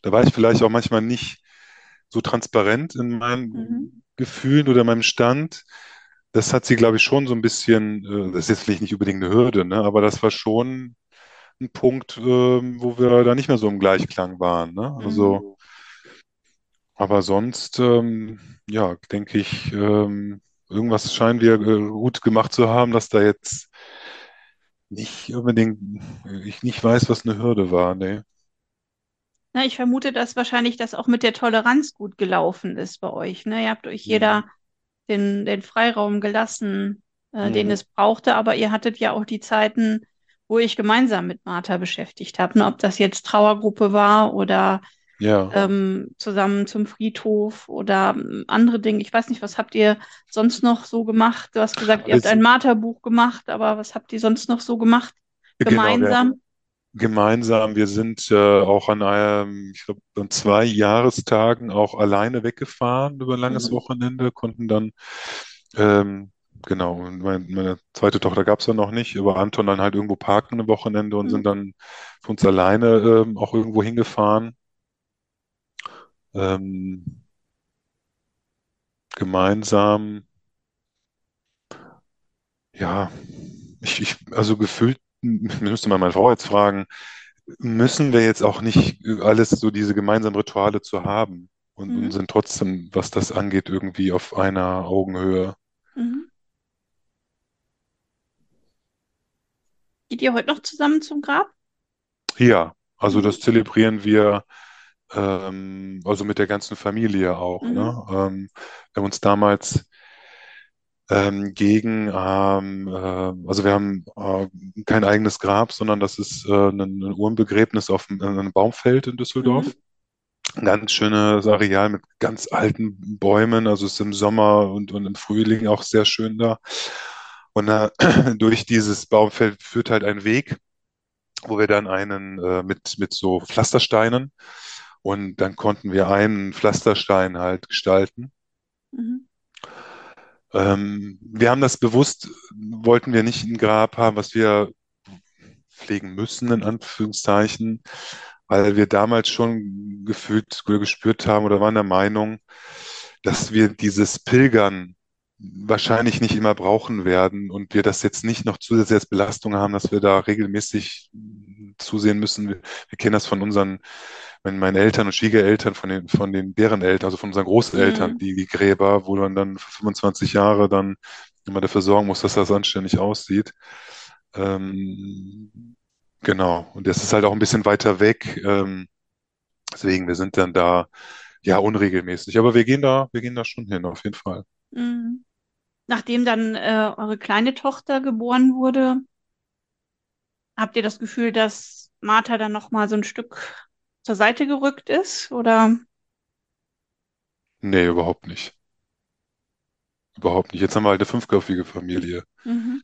da war ich vielleicht auch manchmal nicht so transparent in Mhm. meinen Gefühlen oder meinem Stand. Das hat sie, glaube ich, schon so ein bisschen, äh, das ist jetzt vielleicht nicht unbedingt eine Hürde, ne, aber das war schon ein Punkt, ähm, wo wir da nicht mehr so im Gleichklang waren, ne? Mhm. Also, aber sonst, ähm, ja, denke ich, ähm, irgendwas scheinen wir äh, gut gemacht zu haben, dass da jetzt nicht unbedingt, ich nicht weiß, was eine Hürde war, ne? Na, ich vermute, dass wahrscheinlich das auch mit der Toleranz gut gelaufen ist bei euch. Ne? Ihr habt euch Mhm. jeder den, den Freiraum gelassen, äh, den Mhm. es brauchte, aber ihr hattet ja auch die Zeiten, wo ich gemeinsam mit Martha beschäftigt habe. Ne? Ob das jetzt Trauergruppe war oder Ja. ähm, zusammen zum Friedhof oder ähm, andere Dinge. Ich weiß nicht, was habt ihr sonst noch so gemacht? Du hast gesagt, ihr habt Also, ein Martha-Buch gemacht, aber was habt ihr sonst noch so gemacht genau, wir gemeinsam? gemeinsam, wir sind äh, auch an einem, ich glaube, an zwei Jahrestagen auch alleine weggefahren über ein langes Mhm. Wochenende, konnten dann Ähm, genau, und mein, meine zweite Tochter gab es ja noch nicht, aber Anton dann halt irgendwo parken am Wochenende und Mhm. sind dann für uns alleine ähm, auch irgendwo hingefahren. Ähm, gemeinsam, ja, ich, ich, also gefühlt, müsste man meine Frau jetzt fragen, müssen wir jetzt auch nicht alles so diese gemeinsamen Rituale zu haben und, und Mhm. sind trotzdem, was das angeht, irgendwie auf einer Augenhöhe. Mhm. Geht ihr heute noch zusammen zum Grab? Ja, also Mhm. das zelebrieren wir ähm, also mit der ganzen Familie auch, Mhm. ne? Ähm, wir haben uns damals ähm, gegen, ähm, äh, also wir haben äh, kein eigenes Grab, sondern das ist äh, ein, ein Urnenbegräbnis auf einem, einem Baumfeld in Mhm. Düsseldorf. Ein ganz schönes Areal mit ganz alten Bäumen, also es ist im Sommer und, und im Frühling auch sehr schön da. Und äh, *clears throat* durch dieses Baumfeld führt halt ein Weg, wo wir dann einen äh, mit, mit so Pflastersteinen und dann konnten wir einen Pflasterstein halt gestalten. Mhm. Ähm, wir haben das bewusst, wollten wir nicht ein Grab haben, was wir pflegen müssen, in Anführungszeichen, weil wir damals schon gefühlt oder gespürt haben oder waren der Meinung, dass wir dieses Pilgern wahrscheinlich nicht immer brauchen werden und wir das jetzt nicht noch zusätzlich als Belastung haben, dass wir da regelmäßig zusehen müssen. Wir, wir kennen das von unseren, wenn meine Eltern und Schwiegereltern, von den, von den deren Eltern, also von unseren Großeltern, Mhm. die, die Gräber, wo man dann für 25 Jahre dann immer dafür sorgen muss, dass das anständig aussieht. Ähm, genau. Und das ist halt auch ein bisschen weiter weg. Ähm, deswegen, wir sind dann da ja unregelmäßig. Aber wir gehen da, wir gehen da schon hin, auf jeden Fall. Mhm. Nachdem dann äh, eure kleine Tochter geboren wurde, habt ihr das Gefühl, dass Martha dann noch mal so ein Stück zur Seite gerückt ist? Oder? Nee, überhaupt nicht. Überhaupt nicht. Jetzt haben wir halt eine fünfköpfige Familie. Mhm.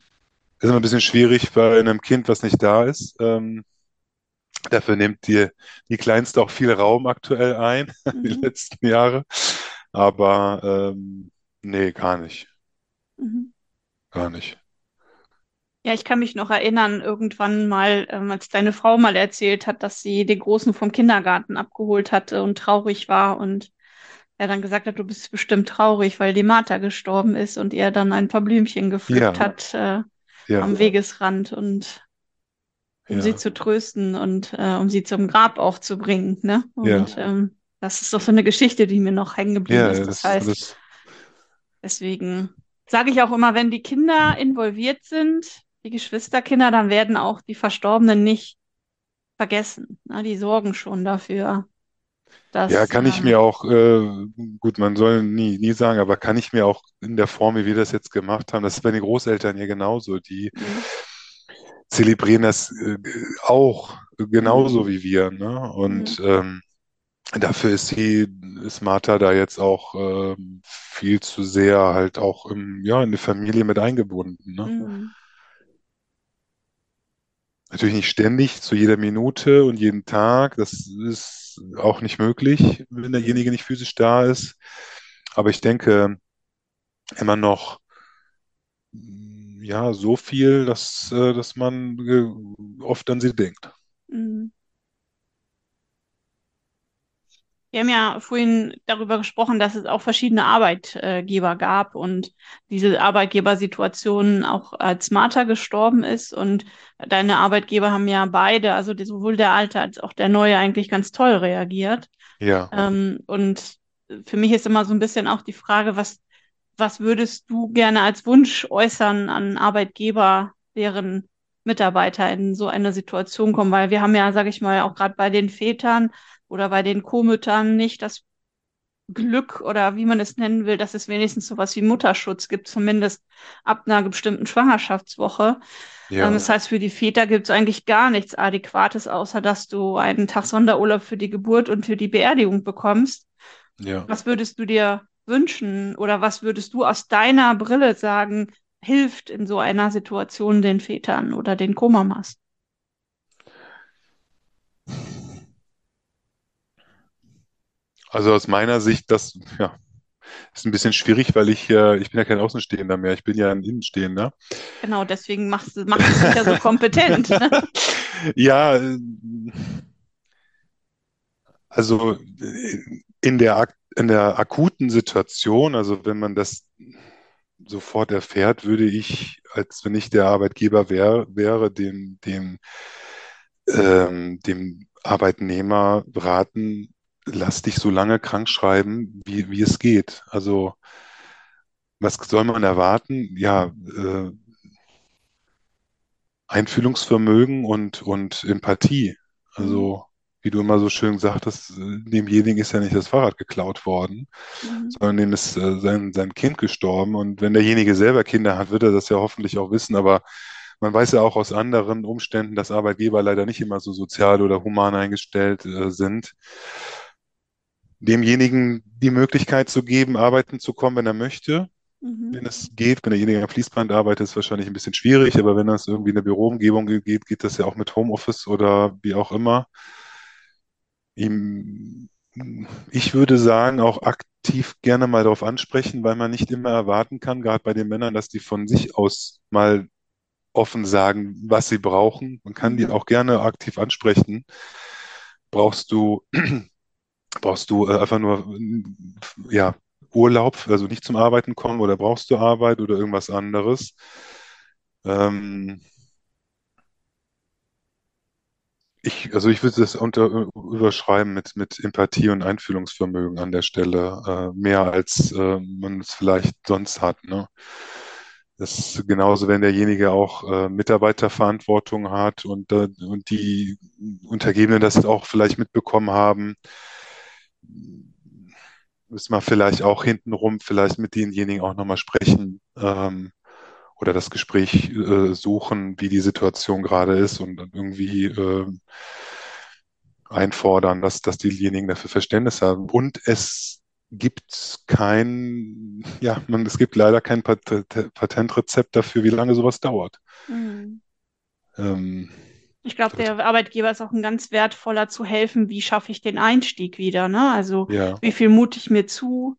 Ist immer ein bisschen schwierig bei einem Kind, was nicht da ist. Ähm, dafür nimmt die, die Kleinste auch viel Raum aktuell ein, *laughs* die Mhm. letzten Jahre. Aber ähm, nee, gar nicht. Mhm. Gar nicht. Ja, ich kann mich noch erinnern, irgendwann mal, ähm, als deine Frau mal erzählt hat, dass sie den Großen vom Kindergarten abgeholt hatte und traurig war und er dann gesagt hat, du bist bestimmt traurig, weil die Martha gestorben ist und er dann ein paar Blümchen gepflückt Ja, hat, äh, ja, am Wegesrand und um sie ja, zu trösten und äh, um sie zum Grab auch zu bringen, ne? ja, Und ähm, das ist doch so eine Geschichte, die mir noch hängen geblieben ist. Das das heißt, alles. deswegen sage ich auch immer, wenn die Kinder involviert sind, die Geschwisterkinder, dann werden auch die Verstorbenen nicht vergessen. Ne? Die sorgen schon dafür, Ja, dass kann ich ähm, mir auch, äh, gut, man soll nie, nie sagen, aber kann ich mir auch in der Form, wie wir das jetzt gemacht haben, das ist bei den Großeltern ja genauso, die mm, zelebrieren das äh, auch genauso wie wir, ne? Und ähm, dafür ist sie, ist Martha da jetzt auch ähm, viel zu sehr halt auch im, ja, in die Familie mit eingebunden, ne? Natürlich nicht ständig, zu jeder Minute und jeden Tag. Das ist auch nicht möglich, wenn derjenige nicht physisch da ist. Aber ich denke immer noch, ja, so viel, dass, äh, dass man äh, oft an sie denkt. mm. Wir haben ja vorhin darüber gesprochen, dass es auch verschiedene Arbeitgeber gab und diese Arbeitgebersituation auch als Martha gestorben ist. Und deine Arbeitgeber haben ja beide, also sowohl der alte als auch der neue, eigentlich ganz toll reagiert. Ja, Ähm, und für mich ist immer so ein bisschen auch die Frage, was, was würdest du gerne als Wunsch äußern an Arbeitgeber, deren Mitarbeiter in so eine Situation kommen? Weil wir haben ja, sage ich mal, auch gerade bei den Vätern oder bei den Co-Müttern nicht das Glück oder wie man es nennen will, dass es wenigstens sowas wie Mutterschutz gibt, zumindest ab einer bestimmten Schwangerschaftswoche. Ähm, ja, das heißt, für die Väter gibt es eigentlich gar nichts Adäquates, außer dass du einen Tag Sonderurlaub für die Geburt und für die Beerdigung bekommst. ja. Was würdest du dir wünschen oder was würdest du aus deiner Brille sagen, hilft in so einer Situation den Vätern oder den Co-Mamas? Also aus meiner Sicht, das, ja, ist ein bisschen schwierig, weil ich, äh, ich bin ja kein Außenstehender mehr, ich bin ja ein Innenstehender. Genau, deswegen machst, du- macht es dich ja so kompetent. Ne? *laughs* Ja, äh, also äh, in der, in der akuten Situation, also wenn man das sofort erfährt, würde ich, als wenn ich der Arbeitgeber wär, wäre, dem, dem, ähm, dem Arbeitnehmer raten, lass dich so lange krank schreiben, wie, wie es geht. Also was soll man erwarten? Ja, äh, Einfühlungsvermögen und, und Empathie. Also, wie du immer so schön sagtest, demjenigen ist ja nicht das Fahrrad geklaut worden, Mhm. sondern dem ist äh, sein, sein Kind gestorben. Und wenn derjenige selber Kinder hat, wird er das ja hoffentlich auch wissen. Aber man weiß ja auch aus anderen Umständen, dass Arbeitgeber leider nicht immer so sozial oder human eingestellt äh, sind. Demjenigen die Möglichkeit zu geben, arbeiten zu kommen, wenn er möchte Mhm. wenn es geht. Wenn derjenige am Fließband arbeitet, ist es wahrscheinlich ein bisschen schwierig, aber wenn das irgendwie in der Büroumgebung geht, geht das ja auch mit Homeoffice oder wie auch immer. Ihm, ich würde sagen, auch aktiv gerne mal darauf ansprechen, weil man nicht immer erwarten kann, gerade bei den Männern, dass die von sich aus mal offen sagen, was sie brauchen. Man kann die Mhm. auch gerne aktiv ansprechen. Brauchst du, *clears throat* brauchst du äh, einfach nur, ja, Urlaub, also nicht zum Arbeiten kommen oder brauchst du Arbeit oder irgendwas anderes? Ähm, ich, also ich würde das unter, überschreiben mit, mit Empathie und Einfühlungsvermögen an der Stelle, äh, mehr als äh, man es vielleicht sonst hat, ne? Das ist genauso, wenn derjenige auch äh, Mitarbeiterverantwortung hat und, äh, und die Untergebenen das auch vielleicht mitbekommen haben, müssen wir vielleicht auch hintenrum vielleicht mit denjenigen auch nochmal sprechen ähm, oder das Gespräch äh, suchen, wie die Situation gerade ist und dann irgendwie äh, einfordern, dass, dass diejenigen dafür Verständnis haben. Und es gibt kein, ja, man, es gibt leider kein Pat Patentrezept dafür, wie lange sowas dauert. Mhm. Ähm, Ich glaube, der Arbeitgeber ist auch ein ganz wertvoller zu helfen, wie schaffe ich den Einstieg wieder, ne? Also ja, wie viel mute ich mir zu?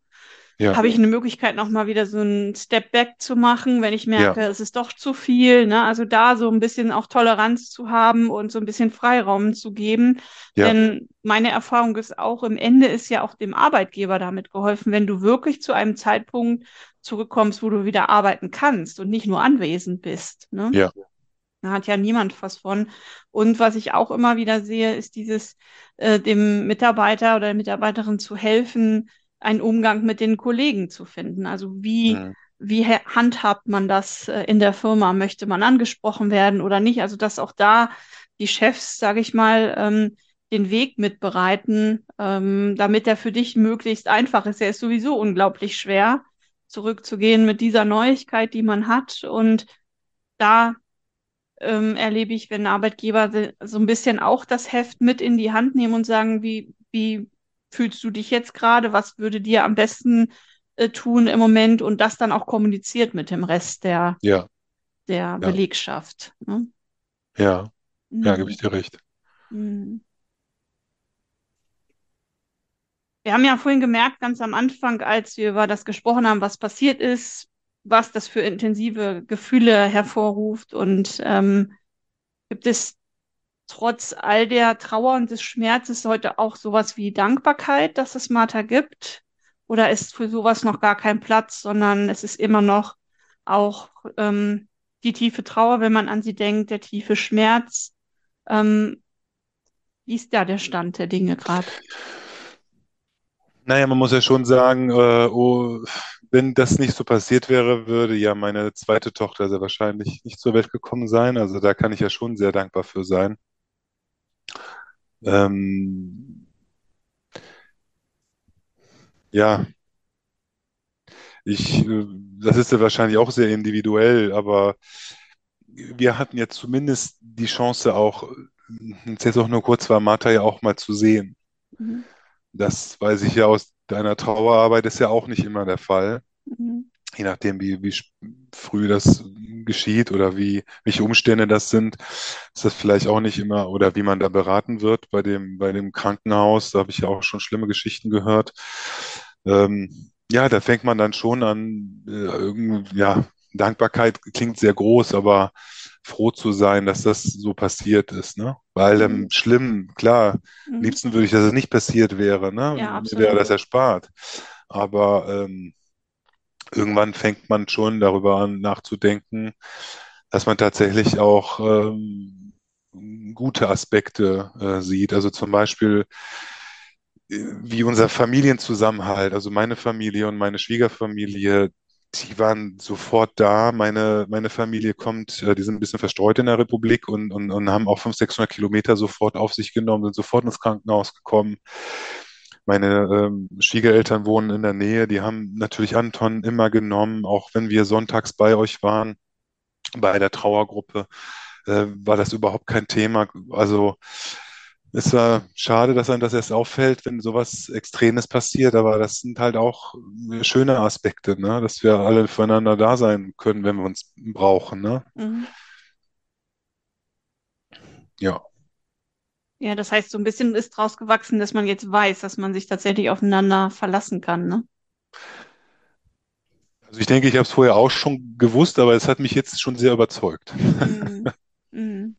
Ja, Habe ich eine Möglichkeit, nochmal wieder so einen Step Back zu machen, wenn ich ja, merke, es ist doch zu viel, ne? Also da so ein bisschen auch Toleranz zu haben und so ein bisschen Freiraum zu geben. ja, Denn meine Erfahrung ist auch, im Ende ist ja auch dem Arbeitgeber damit geholfen, wenn du wirklich zu einem Zeitpunkt zurückkommst, wo du wieder arbeiten kannst und nicht nur anwesend bist, ne? ja, Da hat ja niemand was von. Und was ich auch immer wieder sehe, ist dieses, äh, dem Mitarbeiter oder der Mitarbeiterin zu helfen, einen Umgang mit den Kollegen zu finden. Also wie, mhm, wie ha- handhabt man das äh, in der Firma? Möchte man angesprochen werden oder nicht? Also dass auch da die Chefs, sage ich mal, ähm, den Weg mitbereiten, ähm, damit er für dich möglichst einfach ist. Er ist sowieso unglaublich schwer, zurückzugehen mit dieser Neuigkeit, die man hat. Und da ähm, erlebe ich, wenn Arbeitgeber so ein bisschen auch das Heft mit in die Hand nehmen und sagen, wie, wie fühlst du dich jetzt gerade? Was würde dir am besten äh, tun im Moment? Und das dann auch kommuniziert mit dem Rest der, ja, der ja, Belegschaft. Ne? ja, ja, gebe ich Mhm. dir recht. Mhm. Wir haben ja vorhin gemerkt, ganz am Anfang, als wir über das gesprochen haben, was passiert ist, was das für intensive Gefühle hervorruft. Und ähm, gibt es trotz all der Trauer und des Schmerzes heute auch sowas wie Dankbarkeit, dass es Martha gibt? Oder ist für sowas noch gar kein Platz, sondern es ist immer noch auch ähm, die tiefe Trauer, wenn man an sie denkt, der tiefe Schmerz? Ähm, wie ist da der Stand der Dinge gerade? Naja, man muss ja schon sagen, äh, oh, wenn das nicht so passiert wäre, würde ja meine zweite Tochter sehr wahrscheinlich nicht zur Welt gekommen sein. Also da kann ich ja schon sehr dankbar für sein. Ähm, ja, ich, äh, das ist ja wahrscheinlich auch sehr individuell, aber wir hatten ja zumindest die Chance auch, äh, jetzt auch nur kurz war, Martha ja auch mal zu sehen. Mhm. Das weiß ich ja aus deiner Trauerarbeit, ist ja auch nicht immer der Fall. Mhm. Je nachdem, wie, wie früh das geschieht oder wie, welche Umstände das sind, ist das vielleicht auch nicht immer oder wie man da beraten wird bei dem, bei dem Krankenhaus. Da habe ich ja auch schon schlimme Geschichten gehört. Ähm, ja, da fängt man dann schon an, äh, irgend, ja, Dankbarkeit klingt sehr groß, aber froh zu sein, dass das so passiert ist, ne? Weil Mhm. ähm, schlimm, klar, am Mhm. liebsten würde ich, dass es nicht passiert wäre, ne? Ja, Mir wäre absolut. das erspart. Aber ähm, irgendwann fängt man schon darüber an nachzudenken, dass man tatsächlich auch ähm, gute Aspekte äh, sieht. Also zum Beispiel äh, wie unser Familienzusammenhalt, also meine Familie und meine Schwiegerfamilie, die waren sofort da. Meine, meine Familie kommt, äh, die sind ein bisschen verstreut in der Republik und, und, und haben auch 500, 600 Kilometer sofort auf sich genommen, sind sofort ins Krankenhaus gekommen. Meine ähm, Schwiegereltern wohnen in der Nähe, die haben natürlich Anton immer genommen, auch wenn wir sonntags bei euch waren, bei der Trauergruppe, äh, war das überhaupt kein Thema. Also es war schade, dass einem das erst auffällt, wenn sowas Extremes passiert, aber das sind halt auch äh, schöne Aspekte, ne? Dass wir alle füreinander da sein können, wenn wir uns brauchen, ne? Mhm. Ja. Ja, das heißt, so ein bisschen ist draus gewachsen, dass man jetzt weiß, dass man sich tatsächlich aufeinander verlassen kann, ne? Also ich denke, ich habe es vorher auch schon gewusst, aber es hat mich jetzt schon sehr überzeugt. Mhm. *laughs* Mhm.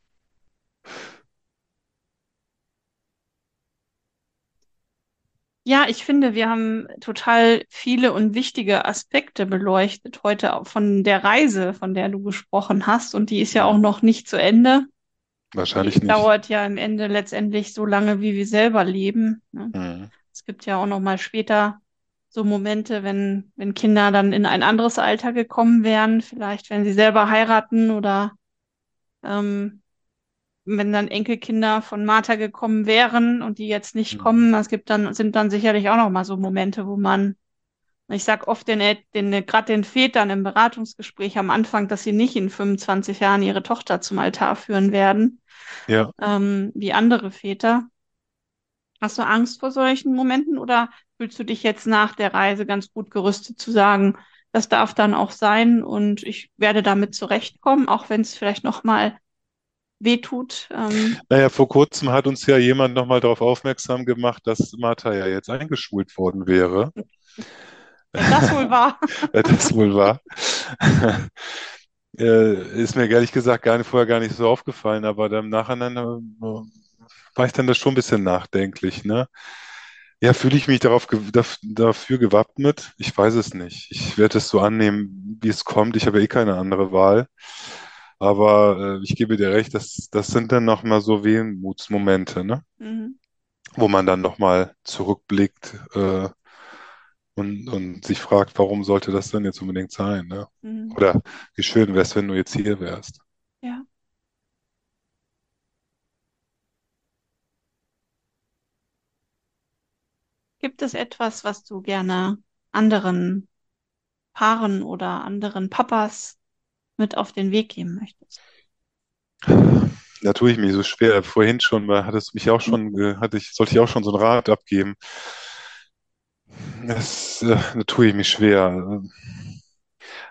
Ja, ich finde, wir haben total viele und wichtige Aspekte beleuchtet heute von der Reise, von der du gesprochen hast. Und die ist ja auch noch nicht zu Ende. Wahrscheinlich nicht. dauert ja im Ende letztendlich so lange, wie wir selber leben, ne? Hm, Es gibt ja auch noch mal später so Momente, wenn, wenn Kinder dann in ein anderes Alter gekommen wären, vielleicht wenn sie selber heiraten oder ähm, wenn dann Enkelkinder von Martha gekommen wären und die jetzt nicht Mhm. kommen, es gibt dann, sind dann sicherlich auch noch mal so Momente, wo man, ich sag oft den, den, gerade den Vätern im Beratungsgespräch am Anfang, dass sie nicht in 25 Jahren ihre Tochter zum Altar führen werden, Ja. ähm, wie andere Väter. Hast du Angst vor solchen Momenten oder fühlst du dich jetzt nach der Reise ganz gut gerüstet zu sagen, das darf dann auch sein und ich werde damit zurechtkommen, auch wenn es vielleicht noch mal wehtut? Ähm, Naja, vor kurzem hat uns ja jemand nochmal darauf aufmerksam gemacht, dass Martha ja jetzt eingeschult worden wäre. Wenn das wohl war. *laughs* Wer das wohl war. *laughs* Äh, ist mir ehrlich gesagt gar nicht, vorher gar nicht so aufgefallen, aber dann im Nachhinein äh, war ich dann da schon ein bisschen nachdenklich, ne? Ja, fühle ich mich darauf, dafür gewappnet? Ich weiß es nicht. Ich werde es so annehmen, wie es kommt. Ich habe eh keine andere Wahl. Aber äh, ich gebe dir recht, das, das sind dann nochmal so Wehmutsmomente, ne? Mhm. Wo man dann nochmal zurückblickt äh, und, und sich fragt, warum sollte das denn jetzt unbedingt sein, ne? Mhm. Oder wie schön wär's, wenn du jetzt hier wärst. Ja. Gibt es etwas, was du gerne anderen Paaren oder anderen Papas mit auf den Weg geben möchtest? Da tue ich mich so schwer. Vorhin schon, hattest du mich auch schon, hatte ich, sollte ich auch schon so einen Rat abgeben. Das, äh, tue ich mich schwer.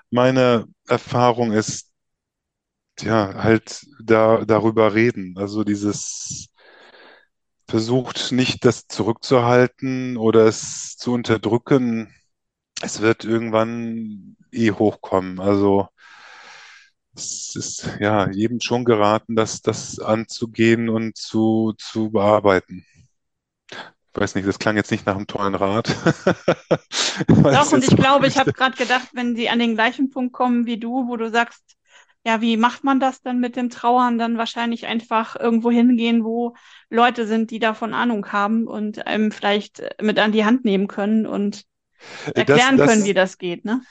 Meine Erfahrung ist, ja, halt da, darüber reden. Also dieses versucht nicht, das zurückzuhalten oder es zu unterdrücken. Es wird irgendwann eh hochkommen. Also es ist ja jedem schon geraten, das, das anzugehen und zu, zu bearbeiten. Ich weiß nicht, das klang jetzt nicht nach einem tollen Rat, *laughs* Doch, und ich glaube, ich habe gerade gedacht, wenn sie an den gleichen Punkt kommen wie du, wo du sagst, ja, wie macht man das dann mit dem Trauern? Dann wahrscheinlich einfach irgendwo hingehen, wo Leute sind, die davon Ahnung haben und einem vielleicht mit an die Hand nehmen können und Das, erklären können, wie das, das geht, ne?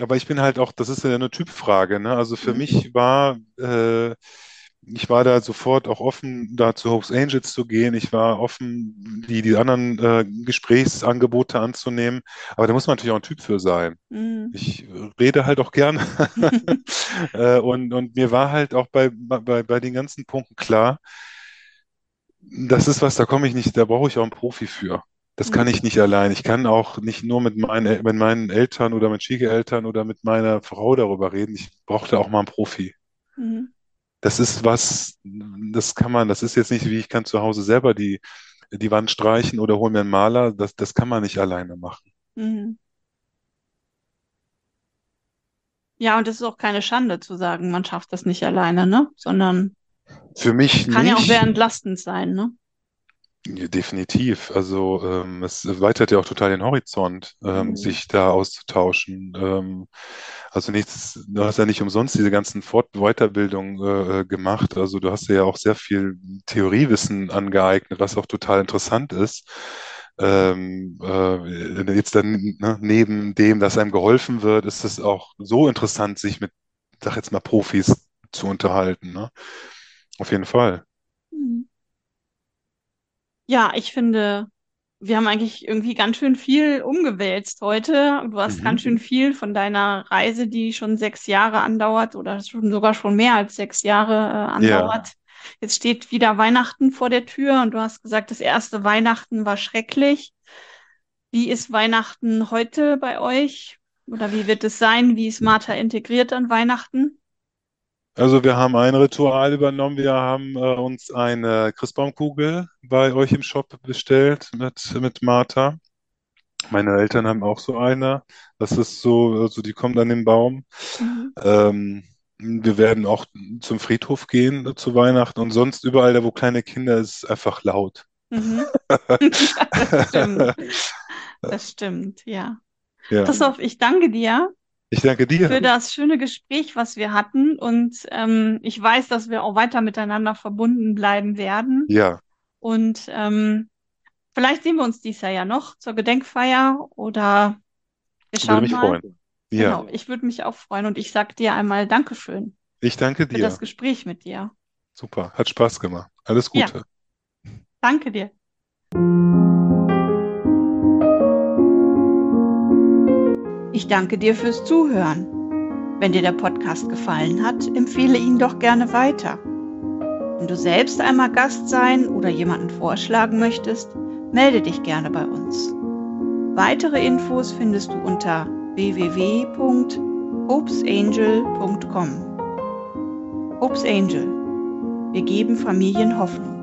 aber ich bin halt auch, das ist ja eine Typfrage, ne? Also für Mhm. mich war, äh, ich war da sofort auch offen, da zu Hope's Angels zu gehen. Ich war offen, die, die anderen äh, Gesprächsangebote anzunehmen. Aber da muss man natürlich auch ein Typ für sein. Mhm. Ich rede halt auch gerne. *laughs* *laughs* Äh, und, und mir war halt auch bei, bei, bei den ganzen Punkten klar, das ist was, da komme ich nicht, da brauche ich auch einen Profi für. Das kann Mhm. ich nicht allein. Ich kann auch nicht nur mit meinen, mit meinen Eltern oder mit Schwiegereltern oder mit meiner Frau darüber reden. Ich brauche da auch mal einen Profi. Mhm. Das ist was, das kann man, das ist jetzt nicht wie ich kann zu Hause selber die, die Wand streichen oder hol mir einen Maler. Das, das kann man nicht alleine machen. Mhm. Ja, und es ist auch keine Schande zu sagen, man schafft das nicht alleine, ne? Sondern Für mich kann ja auch sehr nicht. entlastend sein, ne? Ja, definitiv. Also ähm, es erweitert ja auch total den Horizont, ähm, Mhm. sich da auszutauschen. Ähm, also nichts, du hast ja nicht umsonst diese ganzen Fort Weiterbildungen äh, äh, gemacht. Also du hast dir ja auch sehr viel Theoriewissen angeeignet, was auch total interessant ist. Ähm, äh, jetzt dann ne, neben dem, dass einem geholfen wird, ist es auch so interessant, sich mit, sag jetzt mal, Profis zu unterhalten, ne? Auf jeden Fall. Ja, ich finde, wir haben eigentlich irgendwie ganz schön viel umgewälzt heute. Du hast ganz Mhm. schön viel von deiner Reise, die schon sechs Jahre andauert oder schon sogar schon mehr als sechs Jahre äh, Ja. andauert. Jetzt steht wieder Weihnachten vor der Tür und du hast gesagt, das erste Weihnachten war schrecklich. Wie ist Weihnachten heute bei euch? Oder wie wird es sein? Wie ist Martha integriert an Weihnachten? Also wir haben ein Ritual übernommen. Wir haben äh, uns eine Christbaumkugel bei euch im Shop bestellt mit, mit Martha. Meine Eltern haben auch so eine. Das ist so, also die kommt an den Baum. Mhm. Ähm, wir werden auch zum Friedhof gehen äh, zu Weihnachten und sonst überall da, wo kleine Kinder, ist es einfach laut. Mhm. *laughs* Das stimmt. Das stimmt, ja. Ja, Christoph, ich danke dir ich danke für dir. das schöne Gespräch, was wir hatten. Und ähm, ich weiß, dass wir auch weiter miteinander verbunden bleiben werden. Ja, Und ähm, Vielleicht sehen wir uns dieses Jahr ja noch zur Gedenkfeier oder wir Würde schauen mich mal. freuen. Ja, Genau, ich würde mich auch freuen und ich sage dir einmal Dankeschön ich danke für das dir. Gespräch mit dir. Super, hat Spaß gemacht. Alles Ja, Gute. danke dir. Ich danke dir fürs Zuhören. Wenn dir der Podcast gefallen hat, empfehle ihn doch gerne weiter. Wenn du selbst einmal Gast sein oder jemanden vorschlagen möchtest, melde dich gerne bei uns. Weitere Infos findest du unter www.hopesangel.com. Hopes Angel. Wir geben Familien Hoffnung.